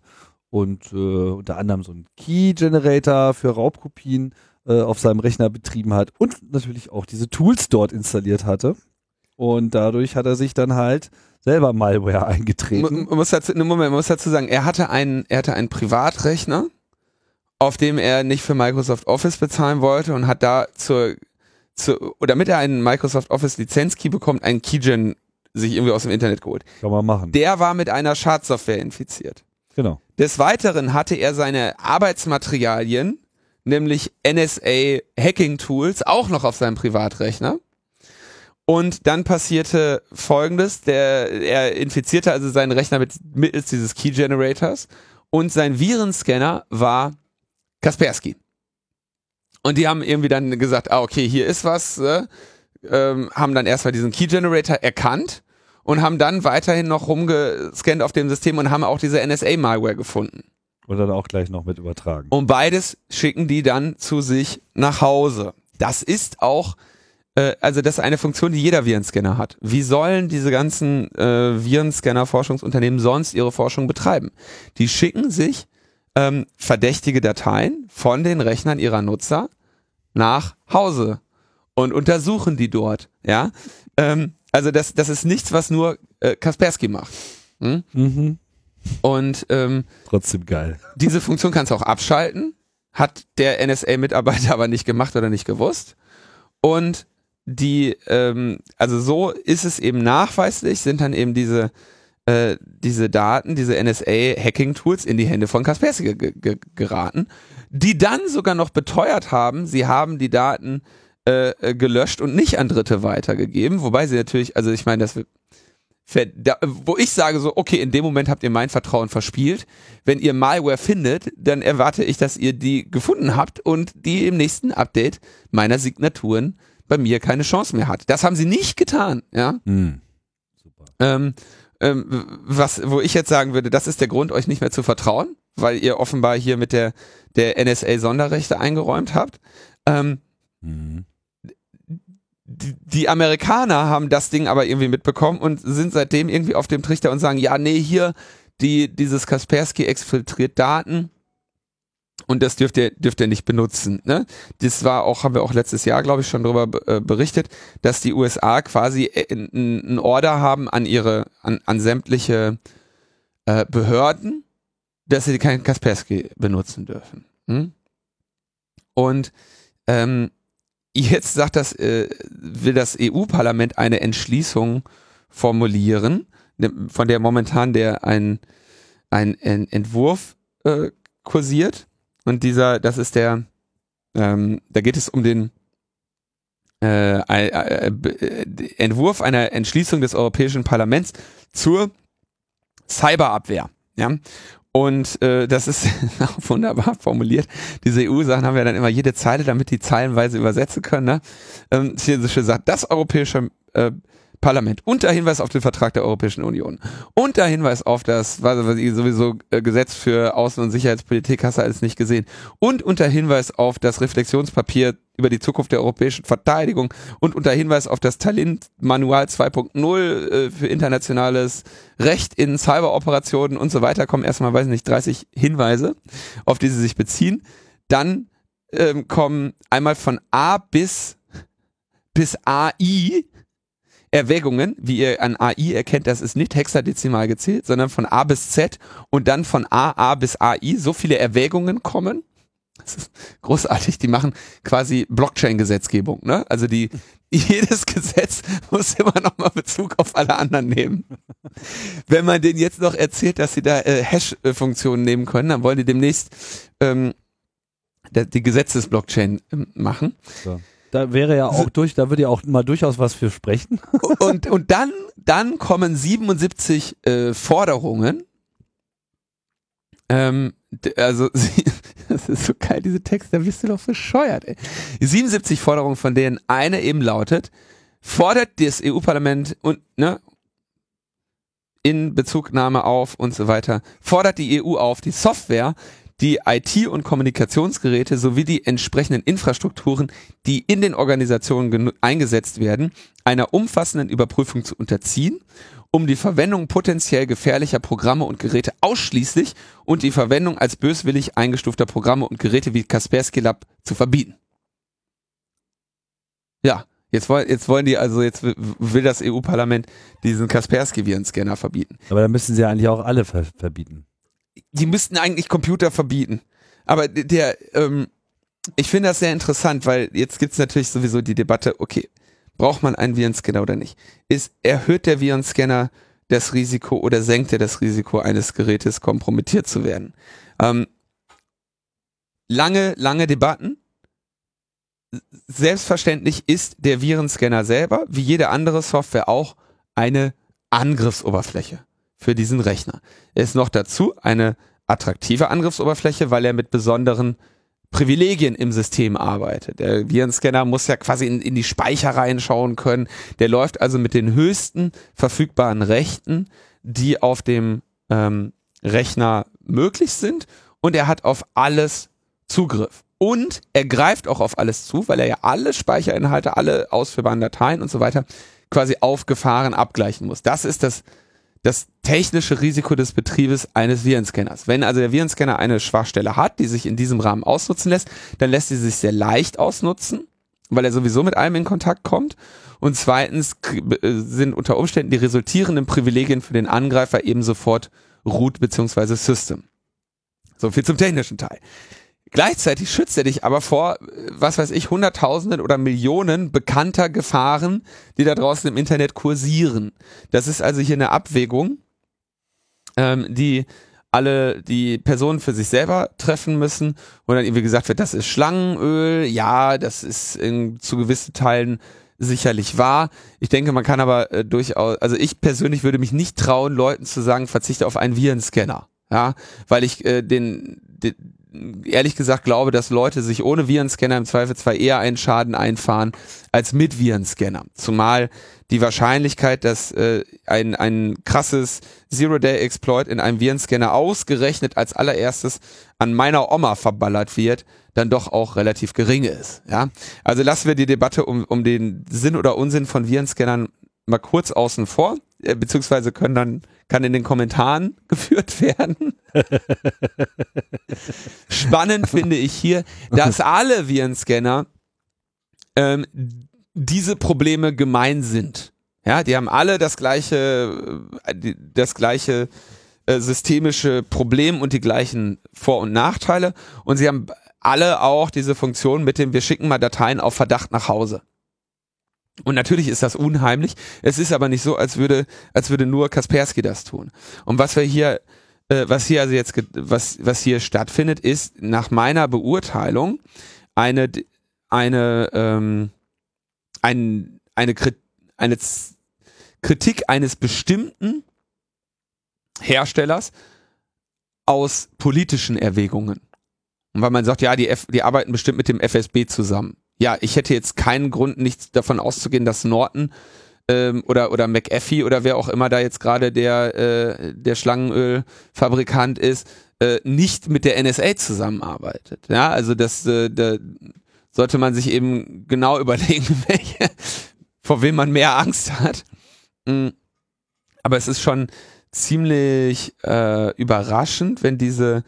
und äh, unter anderem so einen Key-Generator für Raubkopien äh, auf seinem Rechner betrieben hat und natürlich auch diese Tools dort installiert hatte. Und dadurch hat er sich dann halt selber Malware eingetreten. Man muss dazu, Moment, man muss dazu sagen, er hatte einen, er hatte einen Privatrechner, auf dem er nicht für Microsoft Office bezahlen wollte und hat da zur, zur oder damit er einen Microsoft Office Lizenzkey bekommt, einen Keygen sich irgendwie aus dem Internet geholt. Kann man machen. Der war mit einer Schadsoftware infiziert. Genau. Des Weiteren hatte er seine Arbeitsmaterialien, nämlich NSA Hacking Tools, auch noch auf seinem Privatrechner. Und dann passierte folgendes, der, er infizierte also seinen Rechner mit, mittels dieses Key Generators und sein Virenscanner war Kaspersky. Und die haben irgendwie dann gesagt, ah, okay, hier ist was, äh, ähm, haben dann erstmal diesen Key Generator erkannt und haben dann weiterhin noch rumgescannt auf dem System und haben auch diese NSA-Malware gefunden. Und dann auch gleich noch mit übertragen. Und beides schicken die dann zu sich nach Hause. Das ist auch äh, also das ist eine Funktion, die jeder Virenscanner hat. Wie sollen diese ganzen äh, Virenscanner-Forschungsunternehmen sonst ihre Forschung betreiben? Die schicken sich ähm, verdächtige Dateien von den Rechnern ihrer Nutzer nach Hause und untersuchen die dort. Ja, ähm, also das, das ist nichts, was nur äh, Kaspersky macht. Hm? Mhm. Und ähm, Trotzdem geil. diese Funktion kannst du auch abschalten. Hat der NSA-Mitarbeiter aber nicht gemacht oder nicht gewusst. Und die, ähm, also so ist es eben nachweislich, sind dann eben diese, äh, diese Daten, diese NSA-Hacking-Tools in die Hände von Kaspersky ge ge geraten, die dann sogar noch beteuert haben, sie haben die Daten äh, äh gelöscht und nicht an Dritte weitergegeben, wobei sie natürlich, also ich meine, das da, wo ich sage so, okay, in dem Moment habt ihr mein Vertrauen verspielt. Wenn ihr Malware findet, dann erwarte ich, dass ihr die gefunden habt und die im nächsten Update meiner Signaturen bei mir keine Chance mehr hat. Das haben sie nicht getan, ja. Mhm. Super. Ähm, ähm, was, wo ich jetzt sagen würde, das ist der Grund, euch nicht mehr zu vertrauen, weil ihr offenbar hier mit der, der NSA Sonderrechte eingeräumt habt. Ähm, mhm. die, die Amerikaner haben das Ding aber irgendwie mitbekommen und sind seitdem irgendwie auf dem Trichter und sagen, ja, nee, hier, die, dieses Kaspersky exfiltriert Daten, und das dürft ihr, dürft ihr nicht benutzen. Ne? Das war auch, haben wir auch letztes Jahr, glaube ich, schon darüber äh, berichtet, dass die USA quasi einen Order haben an ihre, an, an sämtliche äh, Behörden, dass sie keinen Kaspersky benutzen dürfen. Hm? Und ähm, jetzt sagt das, äh, will das EU-Parlament eine Entschließung formulieren, ne, von der momentan der ein, ein, ein Entwurf äh, kursiert und dieser, das ist der, ähm, da geht es um den äh, äh, äh, Entwurf einer Entschließung des Europäischen Parlaments zur Cyberabwehr. Ja? Und äh, das ist wunderbar formuliert. Diese EU-Sachen haben wir dann immer jede Zeile, damit die zeilenweise übersetzen können. Ne? Ähm, hier sagt, das Europäische äh, Parlament. Unter Hinweis auf den Vertrag der Europäischen Union. Unter Hinweis auf das, was, was ich sowieso äh, Gesetz für Außen- und Sicherheitspolitik hast du alles nicht gesehen. Und unter Hinweis auf das Reflexionspapier über die Zukunft der europäischen Verteidigung und unter Hinweis auf das Talent-Manual 2.0 äh, für internationales Recht in Cyberoperationen und so weiter kommen erstmal, weiß nicht, 30 Hinweise, auf die sie sich beziehen. Dann ähm, kommen einmal von A bis bis AI Erwägungen, wie ihr an AI erkennt, das ist nicht hexadezimal gezählt, sondern von A bis Z und dann von AA bis AI so viele Erwägungen kommen, Das ist großartig. Die machen quasi Blockchain-Gesetzgebung. Ne? Also die jedes Gesetz muss immer noch mal Bezug auf alle anderen nehmen. Wenn man denen jetzt noch erzählt, dass sie da äh, Hash-Funktionen nehmen können, dann wollen die demnächst ähm, die Gesetzes-Blockchain ähm, machen. So. Da wäre ja auch durch, da würde ja auch mal durchaus was für sprechen. Und, und dann, dann kommen 77 äh, Forderungen. Ähm, also, das ist so geil, diese Texte, da bist du doch bescheuert, ey. 77 Forderungen, von denen eine eben lautet, fordert das EU-Parlament und, ne, in Bezugnahme auf und so weiter, fordert die EU auf, die Software die IT- und Kommunikationsgeräte sowie die entsprechenden Infrastrukturen, die in den Organisationen eingesetzt werden, einer umfassenden Überprüfung zu unterziehen, um die Verwendung potenziell gefährlicher Programme und Geräte ausschließlich und die Verwendung als böswillig eingestufter Programme und Geräte wie Kaspersky Lab zu verbieten. Ja, jetzt wollen, jetzt wollen die also, jetzt will das EU-Parlament diesen Kaspersky-Virenscanner verbieten. Aber da müssen sie ja eigentlich auch alle ver verbieten die müssten eigentlich Computer verbieten. Aber der, ähm, ich finde das sehr interessant, weil jetzt gibt's natürlich sowieso die Debatte, okay, braucht man einen Virenscanner oder nicht? Ist, erhöht der Virenscanner das Risiko oder senkt er das Risiko eines Gerätes kompromittiert zu werden? Ähm, lange, lange Debatten. Selbstverständlich ist der Virenscanner selber, wie jede andere Software auch, eine Angriffsoberfläche für diesen Rechner. Er ist noch dazu eine attraktive Angriffsoberfläche, weil er mit besonderen Privilegien im System arbeitet. Der Virenscanner muss ja quasi in, in die Speicher reinschauen können. Der läuft also mit den höchsten verfügbaren Rechten, die auf dem ähm, Rechner möglich sind und er hat auf alles Zugriff. Und er greift auch auf alles zu, weil er ja alle Speicherinhalte, alle ausführbaren Dateien und so weiter quasi aufgefahren abgleichen muss. Das ist das das technische Risiko des Betriebes eines Virenscanners. Wenn also der Virenscanner eine Schwachstelle hat, die sich in diesem Rahmen ausnutzen lässt, dann lässt sie sich sehr leicht ausnutzen, weil er sowieso mit allem in Kontakt kommt. Und zweitens äh, sind unter Umständen die resultierenden Privilegien für den Angreifer eben sofort Root bzw. System. So viel zum technischen Teil. Gleichzeitig schützt er dich aber vor, was weiß ich, Hunderttausenden oder Millionen bekannter Gefahren, die da draußen im Internet kursieren. Das ist also hier eine Abwägung, ähm, die alle die Personen für sich selber treffen müssen und dann irgendwie gesagt wird, das ist Schlangenöl, ja, das ist in, zu gewissen Teilen sicherlich wahr. Ich denke, man kann aber äh, durchaus, also ich persönlich würde mich nicht trauen, Leuten zu sagen, verzichte auf einen Virenscanner, ja, weil ich äh, den, den ehrlich gesagt glaube, dass Leute sich ohne Virenscanner im Zweifelsfall eher einen Schaden einfahren als mit Virenscanner. Zumal die Wahrscheinlichkeit, dass äh, ein, ein krasses Zero-Day-Exploit in einem Virenscanner ausgerechnet als allererstes an meiner Oma verballert wird, dann doch auch relativ gering ist. Ja? Also lassen wir die Debatte um, um den Sinn oder Unsinn von Virenscannern mal kurz außen vor, äh, beziehungsweise können dann, kann in den Kommentaren geführt werden. Spannend finde ich hier, dass alle Virenscanner ähm, diese Probleme gemein sind. Ja, die haben alle das gleiche, äh, das gleiche äh, systemische Problem und die gleichen Vor- und Nachteile. Und sie haben alle auch diese Funktion mit dem, wir schicken mal Dateien auf Verdacht nach Hause. Und natürlich ist das unheimlich. Es ist aber nicht so, als würde, als würde nur Kaspersky das tun. Und was wir hier, äh, was hier also jetzt, was, was hier stattfindet, ist nach meiner Beurteilung eine, eine, ähm, ein, eine, eine Kritik eines bestimmten Herstellers aus politischen Erwägungen. Und weil man sagt, ja, die, F, die arbeiten bestimmt mit dem FSB zusammen ja, ich hätte jetzt keinen Grund, nicht davon auszugehen, dass Norton ähm, oder, oder McAfee oder wer auch immer da jetzt gerade der, äh, der Schlangenölfabrikant ist, äh, nicht mit der NSA zusammenarbeitet. Ja, also das äh, da sollte man sich eben genau überlegen, welche, vor wem man mehr Angst hat. Mhm. Aber es ist schon ziemlich äh, überraschend, wenn diese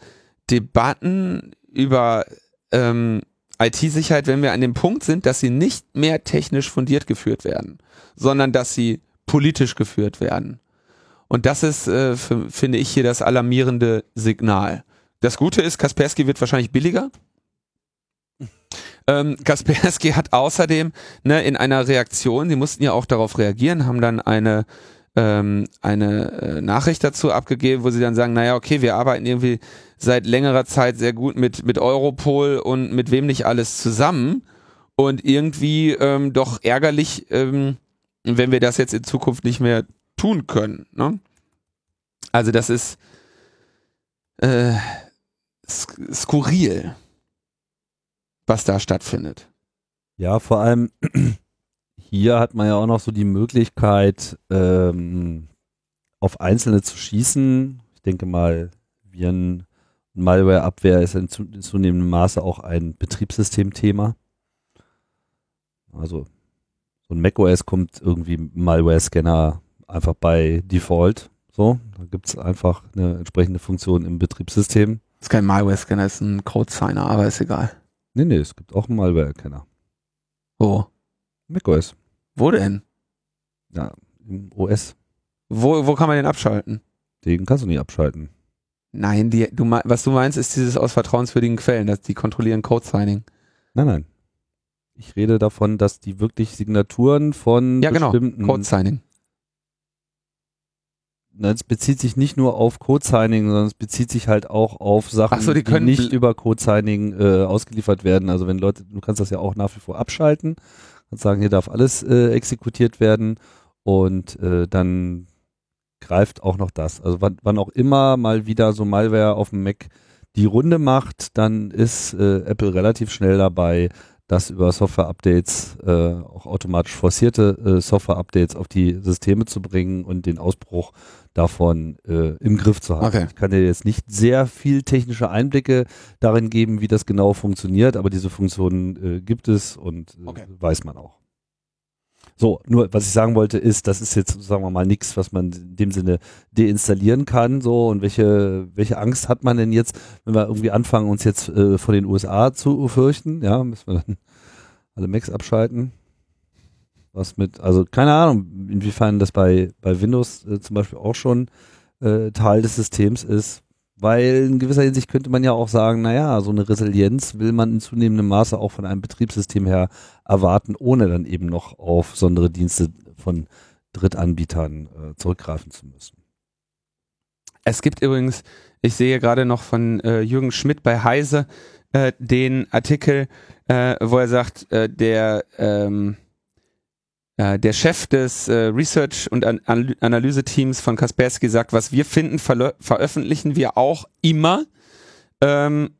Debatten über ähm, IT-Sicherheit, wenn wir an dem Punkt sind, dass sie nicht mehr technisch fundiert geführt werden, sondern dass sie politisch geführt werden. Und das ist, äh, finde ich, hier das alarmierende Signal. Das Gute ist, Kaspersky wird wahrscheinlich billiger. Ähm, Kaspersky hat außerdem ne, in einer Reaktion, die mussten ja auch darauf reagieren, haben dann eine ähm, eine äh, Nachricht dazu abgegeben, wo sie dann sagen, naja, okay, wir arbeiten irgendwie seit längerer Zeit sehr gut mit, mit Europol und mit wem nicht alles zusammen und irgendwie ähm, doch ärgerlich, ähm, wenn wir das jetzt in Zukunft nicht mehr tun können. Ne? Also das ist äh, sk skurril, was da stattfindet. Ja, vor allem hier hat man ja auch noch so die Möglichkeit, ähm, auf Einzelne zu schießen. Ich denke mal, Viren- und Malware-Abwehr ist in zunehmendem Maße auch ein Betriebssystemthema. Also so ein macOS kommt irgendwie Malware-Scanner einfach bei Default. So, da gibt es einfach eine entsprechende Funktion im Betriebssystem. Das ist kein Malware-Scanner, ist ein Code-Signer, aber ist egal. Nee, nee, es gibt auch einen Malware-Erkenner. Wo? macOS. Wo denn? Ja, im OS. Wo, wo kann man den abschalten? Den kannst du nicht abschalten. Nein, die, du, was du meinst, ist dieses aus vertrauenswürdigen Quellen, dass die kontrollieren Code-Signing. Nein, nein. Ich rede davon, dass die wirklich Signaturen von ja, genau. bestimmten... Code-Signing. Es bezieht sich nicht nur auf Code-Signing, sondern es bezieht sich halt auch auf Sachen, so, die, die, nicht über Code-Signing äh, ausgeliefert werden. Also wenn Leute, du kannst das ja auch nach wie vor abschalten, kannst sagen, hier darf alles äh, exekutiert werden und äh, dann greift auch noch das. Also wann, wann auch immer mal wieder so Malware auf dem Mac die Runde macht, dann ist äh, Apple relativ schnell dabei, das über Software-Updates, äh, auch automatisch forcierte äh, Software-Updates auf die Systeme zu bringen und den Ausbruch davon äh, im Griff zu haben. Okay. Ich kann dir jetzt nicht sehr viel technische Einblicke darin geben, wie das genau funktioniert, aber diese Funktionen äh, gibt es und äh, Okay. weiß man auch. So, nur was ich sagen wollte ist, das ist jetzt, sagen wir mal, nichts, was man in dem Sinne deinstallieren kann. So, und welche, welche Angst hat man denn jetzt, wenn wir irgendwie anfangen, uns jetzt äh, vor den USA zu fürchten? Ja, müssen wir dann alle Macs abschalten. Was mit, also keine Ahnung, inwiefern das bei, bei Windows äh, zum Beispiel auch schon äh, Teil des Systems ist. Weil in gewisser Hinsicht könnte man ja auch sagen, naja, so eine Resilienz will man in zunehmendem Maße auch von einem Betriebssystem her erwarten, ohne dann eben noch auf besondere Dienste von Drittanbietern äh, zurückgreifen zu müssen. Es gibt übrigens, ich sehe gerade noch von äh, Jürgen Schmidt bei Heise äh, den Artikel, äh, wo er sagt, äh, der ähm, äh, der Chef des äh, Research- und An An Analyse-Teams von Kaspersky sagt, was wir finden, veröffentlichen wir auch immer. Ähm,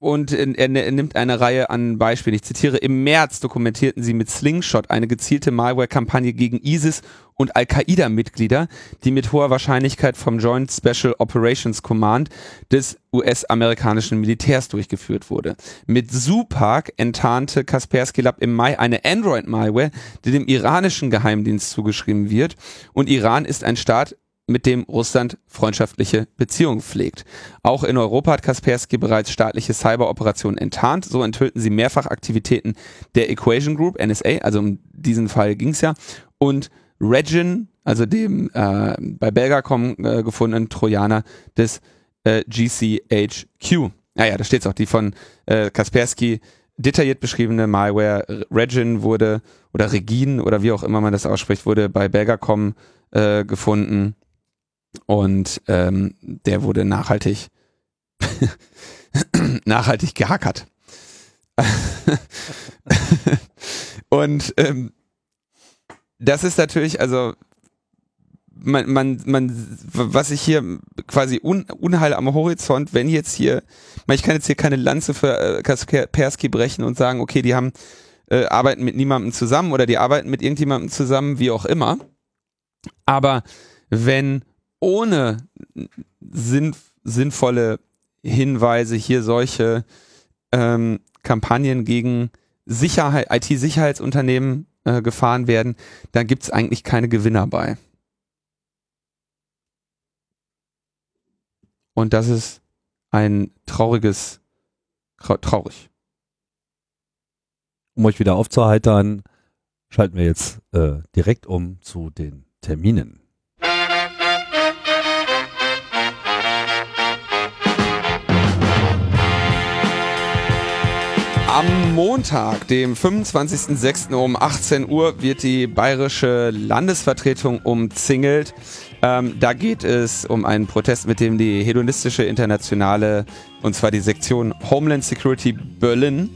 und er, nimmt eine Reihe an Beispielen. Ich zitiere, im März dokumentierten sie mit Slingshot eine gezielte Malware-Kampagne gegen ISIS und Al-Qaida-Mitglieder, die mit hoher Wahrscheinlichkeit vom Joint Special Operations Command des US-amerikanischen Militärs durchgeführt wurde. Mit Supak enttarnte Kaspersky Lab im Mai eine Android-Malware, die dem iranischen Geheimdienst zugeschrieben wird. Und Iran ist ein Staat, mit dem Russland freundschaftliche Beziehungen pflegt. Auch in Europa hat Kaspersky bereits staatliche Cyberoperationen enttarnt. So enthüllten sie mehrfach Aktivitäten der Equation Group, NSA, also um diesen Fall ging es ja, und Regin, also dem äh, bei Belgacom äh, gefundenen Trojaner des äh, GCHQ. Naja, da steht es auch, die von äh, Kaspersky detailliert beschriebene Malware Regin wurde, oder Regin, oder wie auch immer man das ausspricht, wurde bei Belgacom äh, gefunden und ähm, der wurde nachhaltig nachhaltig gehackert. und ähm, das ist natürlich, also man, man, man, was ich hier quasi un, Unheil am Horizont, wenn jetzt hier, ich kann jetzt hier keine Lanze für äh, Kaspersky brechen und sagen, okay, die haben äh, arbeiten mit niemandem zusammen oder die arbeiten mit irgendjemandem zusammen, wie auch immer. Aber wenn ohne sinn, sinnvolle Hinweise hier solche ähm, Kampagnen gegen Sicherheit, IT-Sicherheitsunternehmen äh, gefahren werden, dann gibt es eigentlich keine Gewinner bei. Und das ist ein trauriges, traurig. Um euch wieder aufzuheitern, schalten wir jetzt äh, direkt um zu den Terminen. Am Montag, dem 25.06. um 18 Uhr, wird die bayerische Landesvertretung umzingelt. Ähm, da geht es um einen Protest, mit dem die hedonistische Internationale, und zwar die Sektion Homeland Security Berlin,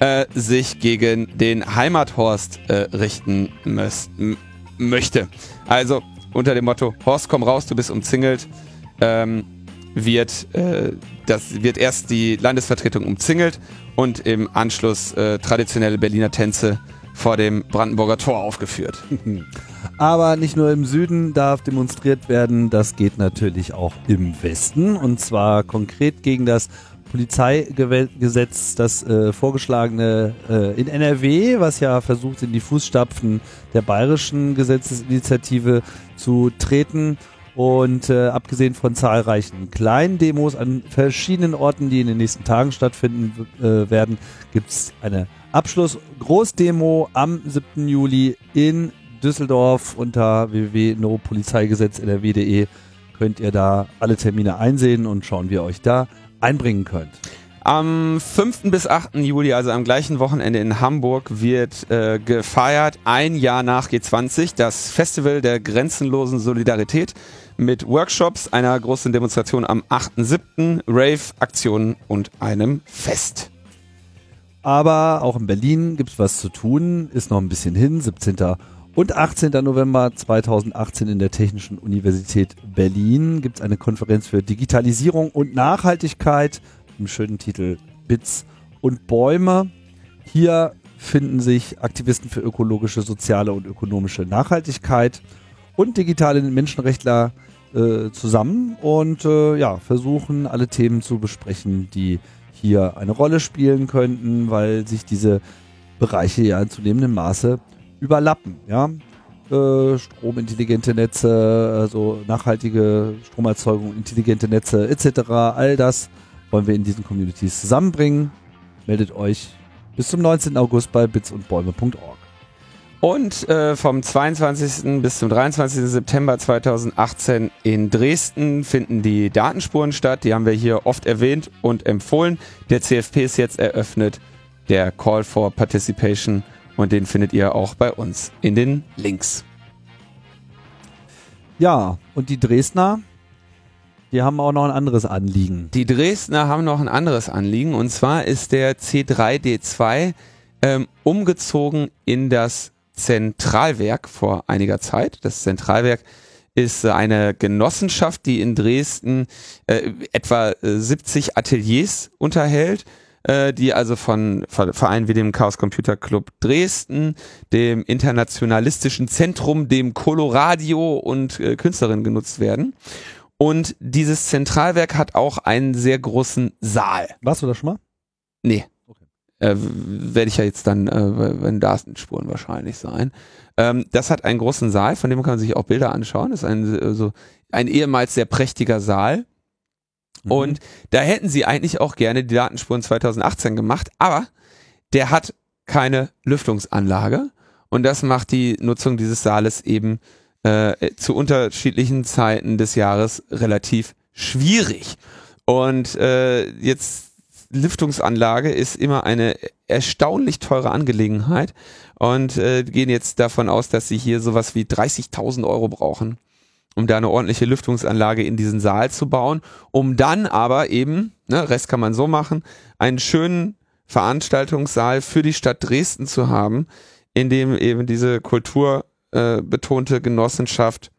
äh, sich gegen den Heimathorst äh, richten möchte. Also unter dem Motto, Horst, komm raus, du bist umzingelt, ähm, wird, äh, das wird erst die Landesvertretung umzingelt und im Anschluss äh, traditionelle Berliner Tänze vor dem Brandenburger Tor aufgeführt. Aber nicht nur im Süden darf demonstriert werden, das geht natürlich auch im Westen und zwar konkret gegen das Polizeigesetz, das äh, vorgeschlagene äh, in NRW, was ja versucht in die Fußstapfen der bayerischen Gesetzesinitiative zu treten. Und äh, abgesehen von zahlreichen kleinen Demos an verschiedenen Orten, die in den nächsten Tagen stattfinden äh, werden, gibt es eine Abschluss-Großdemo am 7. Juli in Düsseldorf unter www.nopolizeigesetz.nrw.de könnt ihr da alle Termine einsehen und schauen, wie ihr euch da einbringen könnt. Am 5. bis 8. Juli, also am gleichen Wochenende in Hamburg, wird äh, gefeiert, ein Jahr nach G20, das Festival der grenzenlosen Solidarität mit Workshops, einer großen Demonstration am 8.7., Rave-Aktionen und einem Fest. Aber auch in Berlin gibt es was zu tun, ist noch ein bisschen hin, 17. Und 18. November 2018 in der Technischen Universität Berlin gibt es eine Konferenz für Digitalisierung und Nachhaltigkeit im schönen Titel Bits und Bäume. Hier finden sich Aktivisten für ökologische, soziale und ökonomische Nachhaltigkeit und digitale Menschenrechtler äh, zusammen und äh, ja, versuchen alle Themen zu besprechen, die hier eine Rolle spielen könnten, weil sich diese Bereiche ja in zunehmendem Maße überlappen. Ja? Äh, stromintelligente Netze, also nachhaltige Stromerzeugung, intelligente Netze etc. All das wollen wir in diesen Communities zusammenbringen. Meldet euch bis zum 19. August bei bitsundbäume.org. Und äh, vom 22. bis zum 23. September 2018 in Dresden finden die Datenspuren statt. Die haben wir hier oft erwähnt und empfohlen. Der CFP ist jetzt eröffnet. Der Call for Participation und den findet ihr auch bei uns in den Links. Ja, und die Dresdner, die haben auch noch ein anderes Anliegen. Die Dresdner haben noch ein anderes Anliegen und zwar ist der C3D2 ähm, umgezogen in das Zentralwerk vor einiger Zeit. Das Zentralwerk ist eine Genossenschaft, die in Dresden äh, etwa 70 äh, Ateliers unterhält äh, die also von Vereinen wie dem Chaos Computer Club Dresden, dem Internationalistischen Zentrum, dem Coloradio und äh, Künstlerinnen genutzt werden. Und dieses Zentralwerk hat auch einen sehr großen Saal. Warst du da schon mal? Nee. Äh, Werde ich ja jetzt dann, äh, wenn Spuren wahrscheinlich sein. Ähm, das hat einen großen Saal, von dem kann man sich auch Bilder anschauen. Das ist ein, äh, so, ein ehemals sehr prächtiger Saal. Mhm. Und da hätten sie eigentlich auch gerne die Datenspuren 2018 gemacht, aber der hat keine Lüftungsanlage und das macht die Nutzung dieses Saales eben äh, zu unterschiedlichen Zeiten des Jahres relativ schwierig. Und äh, jetzt Lüftungsanlage ist immer eine erstaunlich teure Angelegenheit und äh, gehen jetzt davon aus, dass sie hier sowas wie 30.000 Euro brauchen um da eine ordentliche Lüftungsanlage in diesen Saal zu bauen, um dann aber eben, ne, Rest kann man so machen, einen schönen Veranstaltungssaal für die Stadt Dresden zu haben, in dem eben diese kulturbetonte äh, Genossenschaft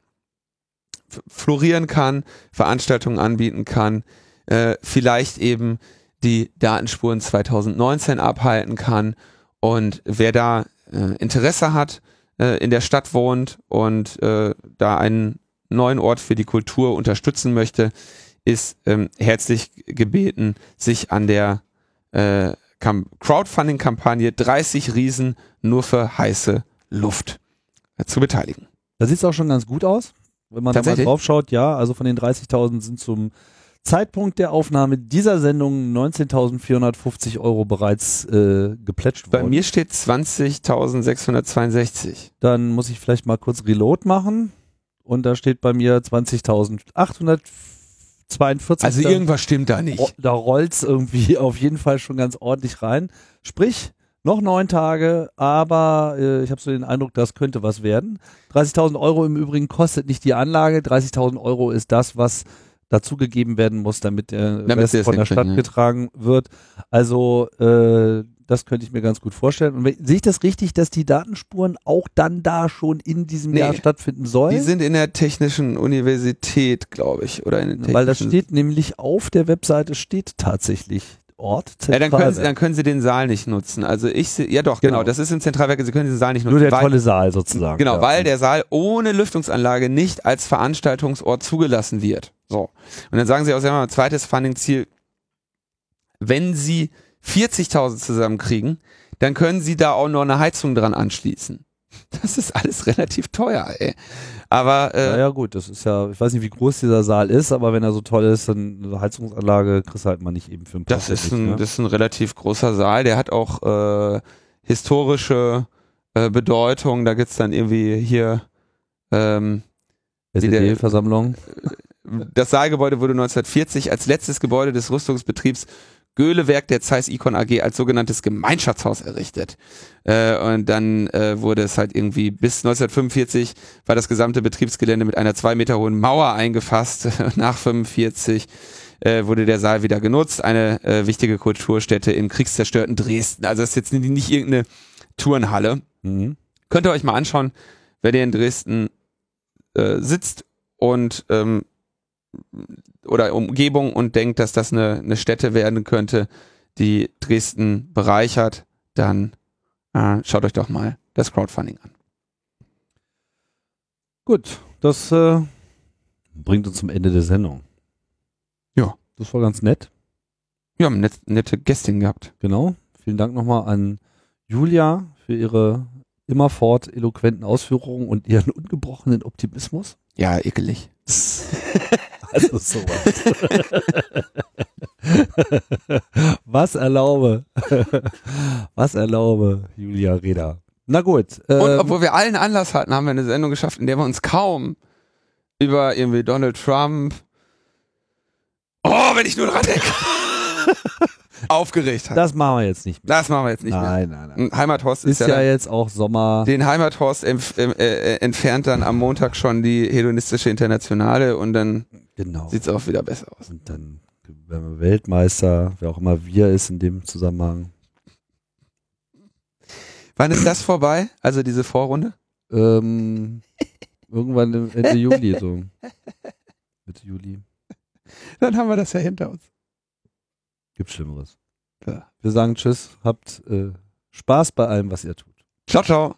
florieren kann, Veranstaltungen anbieten kann, äh, vielleicht eben die Datenspuren 2019 abhalten kann und wer da äh, Interesse hat, äh, in der Stadt wohnt und äh, da einen neuen Ort für die Kultur unterstützen möchte, ist ähm, herzlich gebeten, sich an der äh, Crowdfunding-Kampagne 30 Riesen nur für heiße Luft äh, zu beteiligen. Da sieht es auch schon ganz gut aus, wenn man da mal drauf schaut. Ja, also von den 30.000 sind zum Zeitpunkt der Aufnahme dieser Sendung 19.450 Euro bereits äh, geplätscht worden. Bei mir steht 20.662. Dann muss ich vielleicht mal kurz Reload machen und da steht bei mir 20.800 42. Also da, irgendwas stimmt da nicht. da rollt's irgendwie auf jeden Fall schon ganz ordentlich rein. Sprich, noch neun Tage, aber äh, ich habe so den Eindruck, das könnte was werden. 30.000 Euro im Übrigen kostet nicht die Anlage. 30.000 Euro ist das, was dazugegeben werden muss, damit der Damit Rest es von der Stadt ja. getragen wird. Also äh, das könnte ich mir ganz gut vorstellen. Und wenn- sehe ich das richtig, dass die Datenspuren auch dann da schon in diesem Nee. Jahr stattfinden sollen? Die sind in der Technischen Universität, glaube ich, oder in den Weil da technischen- steht nämlich auf der Webseite steht tatsächlich Ort Ja, dann können, sie, Zentralwerk. dann können Sie den Saal nicht nutzen. Also ich sehe, ja doch, genau. Genau. das ist im Zentralwerk, Sie können den Saal nicht nutzen. Nur der weil, tolle Saal sozusagen. Genau, ja. weil der Saal ohne Lüftungsanlage nicht als Veranstaltungsort zugelassen wird. So. Und dann sagen Sie auch selber mal, zweites Funding-Ziel, wenn Sie 40.000 zusammenkriegen, dann können Sie da auch noch eine Heizung dran anschließen. Das ist alles relativ teuer, ey. Aber äh, Ja, ja, gut, das ist ja, ich weiß nicht, wie groß dieser Saal ist, aber wenn er so toll ist, dann eine Heizungsanlage kriegst du halt mal nicht eben für ein paar Das ist, ein, ne? das ist ein relativ großer Saal, der hat auch äh, historische äh, Bedeutung. Da gibt's dann irgendwie hier ähm, SED-Versammlung. das Saalgebäude wurde 1940 als letztes Gebäude des Rüstungsbetriebs Göhlewerk der Zeiss Icon AG als sogenanntes Gemeinschaftshaus errichtet. Äh, und dann äh, wurde es halt irgendwie bis 1945 war das gesamte Betriebsgelände mit einer zwei Meter hohen Mauer eingefasst. Nach 45 äh, wurde der Saal wieder genutzt, eine äh, wichtige Kulturstätte im kriegszerstörten Dresden. Also das ist jetzt nicht, irgendeine Turnhalle. Mhm. Könnt ihr euch mal anschauen, wenn ihr in Dresden äh, sitzt und ähm, oder Umgebung und denkt, dass das eine, eine Stätte werden könnte, die Dresden bereichert, dann äh, schaut euch doch mal das Crowdfunding an. Gut, das äh, bringt uns zum Ende der Sendung. Ja. Das war ganz nett. Wir haben net, nette Gästin gehabt. Genau. Vielen Dank nochmal an Julia für ihre immerfort eloquenten Ausführungen und ihren ungebrochenen Optimismus. Ja, ekelig. Also sowas. Was erlaube? Was erlaube, Julia Reda? Na gut. Und ähm, obwohl wir allen Anlass hatten, haben wir eine Sendung geschafft, in der wir uns kaum über irgendwie Donald Trump, oh, wenn ich nur dran denke, aufgeregt haben. das machen wir jetzt nicht mehr. Das machen wir jetzt nicht nein, nein, nein. mehr. Heimathorst ist, Ist ja, ja jetzt auch Sommer. den Heimathorst entf äh, äh, entfernt dann am Montag schon die hedonistische Internationale und dann Genau. sieht's auch wieder besser aus. Und dann werden wir Weltmeister, wer auch immer wir ist in dem Zusammenhang. Wann ist das vorbei? Also diese Vorrunde? Ähm, irgendwann Ende Juli so. Mitte Juli. Dann haben wir das ja hinter uns. Gibt Schlimmeres. Ja. Wir sagen Tschüss, habt äh, Spaß bei allem, was ihr tut. Ciao, ciao.